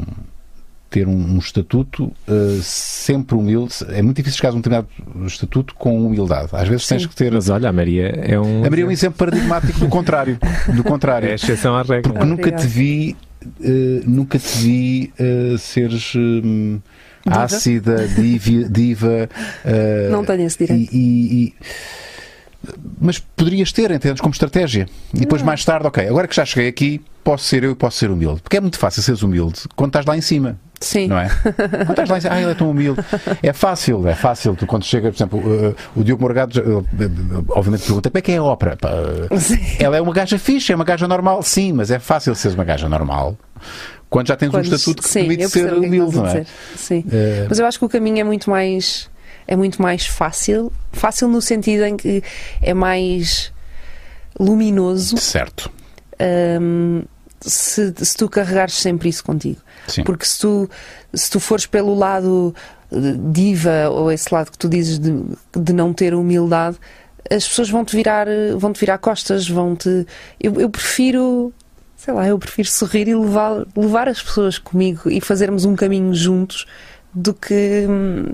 ter um, um estatuto eh, sempre humilde. É muito difícil chegar a um determinado estatuto com humildade. Às vezes tens
Sim.
que ter.
Mas olha, a Maria é um.
A Maria é um exemplo paradigmático do contrário. Do contrário.
É exceção à regra.
Porque nunca te vi, eh, nunca te vi eh, seres
Diva?
ácida, diva, diva
Não tenho esse direito.
e, e- e- mas poderias ter, entendes, como estratégia. E depois, mais tarde, ok, agora que já cheguei aqui, posso ser eu e posso ser humilde. Porque é muito fácil seres humilde quando estás lá em cima.
Sim.
Não é? [LAUGHS] Quando estás lá em cima, ah, ele é tão humilde. É fácil, é fácil. Tu, quando chega, por exemplo, uh, o Diogo Morgado, uh, uh, obviamente pergunta como é que é a ópera. Uh,
Sim.
ela é uma gaja fixe, é uma gaja normal, sim, mas é fácil seres uma gaja normal quando já tens
Quando-
um estatuto que
sim,
permite ser
é
humilde, não é?
Sim.
Eh,
Mas eu acho que o caminho é muito mais é muito mais fácil, fácil no sentido em que é mais luminoso
certo.
hum, se, se tu carregares sempre isso contigo.
Sim.
Porque se tu, se tu fores pelo lado eh, diva ou esse lado que tu dizes de, de não ter humildade, as pessoas vão te virar, eh, vão te virar costas, vão te. Eu, eu prefiro, sei lá, eu prefiro sorrir e levar, levar as pessoas comigo e fazermos um caminho juntos do que,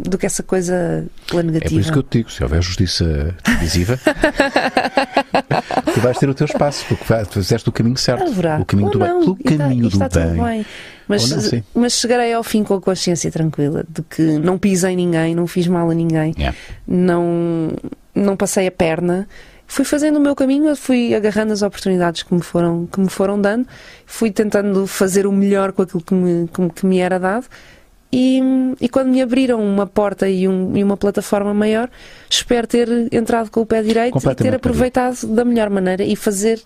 do que essa coisa pela
É por
negativa.
isso que eu te digo, se houver justiça televisiva, [LAUGHS] tu vais ter o teu espaço, porque fizeste o caminho certo.
Haverá.
O caminho
Ou
do bem.
não,
Pelo
e está-
caminho
está
do bem.
bem. Mas,
não,
mas chegarei ao fim com a consciência tranquila de que não pisei ninguém, não fiz mal a ninguém,
Yeah.
não, não passei a perna. Fui fazendo o meu caminho, fui agarrando as oportunidades que me foram, que me foram dando, fui tentando fazer o melhor com aquilo que me, que me- que me era dado. E, e quando me abriram uma porta e, um- e uma plataforma maior, espero ter entrado com o pé direito e ter aproveitado da melhor maneira e fazer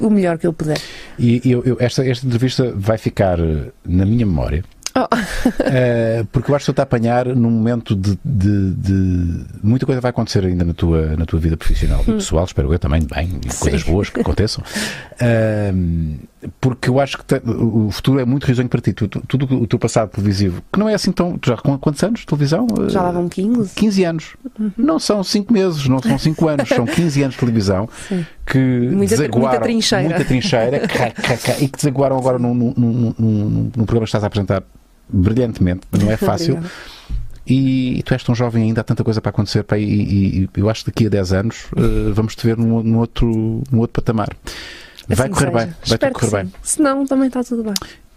o melhor que eu puder.
E eu- eu- esta, esta entrevista vai ficar eh, na minha memória.
Oh. [LAUGHS]
Eh, porque eu acho que estou a apanhar num momento de, de- de- Muita coisa vai acontecer ainda na tua, na tua vida profissional e pessoal, espero eu também, bem, coisas boas que aconteçam. [LAUGHS] Ahm, porque eu acho que te- o futuro é muito risonho para ti. Tu- tu- tudo o teu passado televisivo, que não é assim tão. Tu já com quantos anos de televisão?
Já lá vão 15.
15 anos. Não são 5 meses, não são 5 anos, são 15 anos de televisão [LAUGHS] que
Muita-
desaguaram.
muita trincheira.
muita trincheira, cá, cá, cá, e que desaguaram agora num, num, num, num- programa que estás a apresentar brilhantemente, não é fácil.
Obrigada.
E, tu és tão jovem ainda, há tanta coisa para acontecer. pá, e, e- e eu acho que daqui a 10 anos eh, vamos te ver num, num outro, num outro patamar. Vai
Assim
correr
seja.
bem, vai
Espero
correr bem.
sim. Se não, também está tudo bem.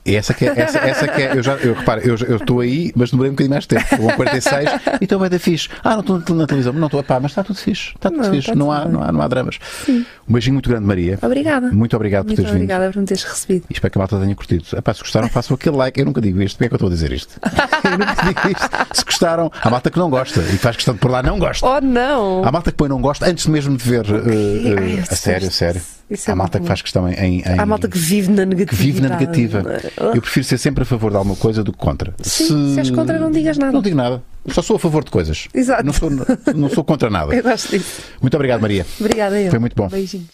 E essa que é, essa, essa que é, eu já, eu reparo, eu estou aí, mas demorei um bocadinho mais de tempo. Estou com 46 e estou bem da fixe. Ah, não estou na televisão, não estou, pá, mas está tudo fixe, está tudo
Não,
fixe, não
tudo
há, não há, não há dramas.
Sim.
Um beijinho muito grande, Maria.
Obrigada.
Muito obrigado por
Muito
teres vindo.
obrigada por me teres recebido.
E espero que a malta tenha curtido. Epá, se gostaram, façam aquele like. Eu nunca digo isto. Porquê é que eu estou a dizer isto? [LAUGHS] Eu nunca digo isto. Se gostaram, há malta que não gosta e faz questão de por lá não gosta.
Oh, não!
Há malta que põe não gosta antes mesmo de ver. uh, uh,
Ai, eu
a sério, a sério.
Isso é
Há malta
muito
que faz questão em. em-
bom. Há malta que vive na
que
negatividade.
vive na negativa.
Ah,
Eu prefiro ser sempre a favor de alguma coisa do que contra.
Sim, se és contra, não digas nada.
Não digo nada. Só sou a favor de coisas.
Exato.
Não sou, não sou contra nada. [LAUGHS]
Eu gosto disso.
Muito obrigado, Maria.
Obrigada, eu.
Foi muito bom.
Beijinhos.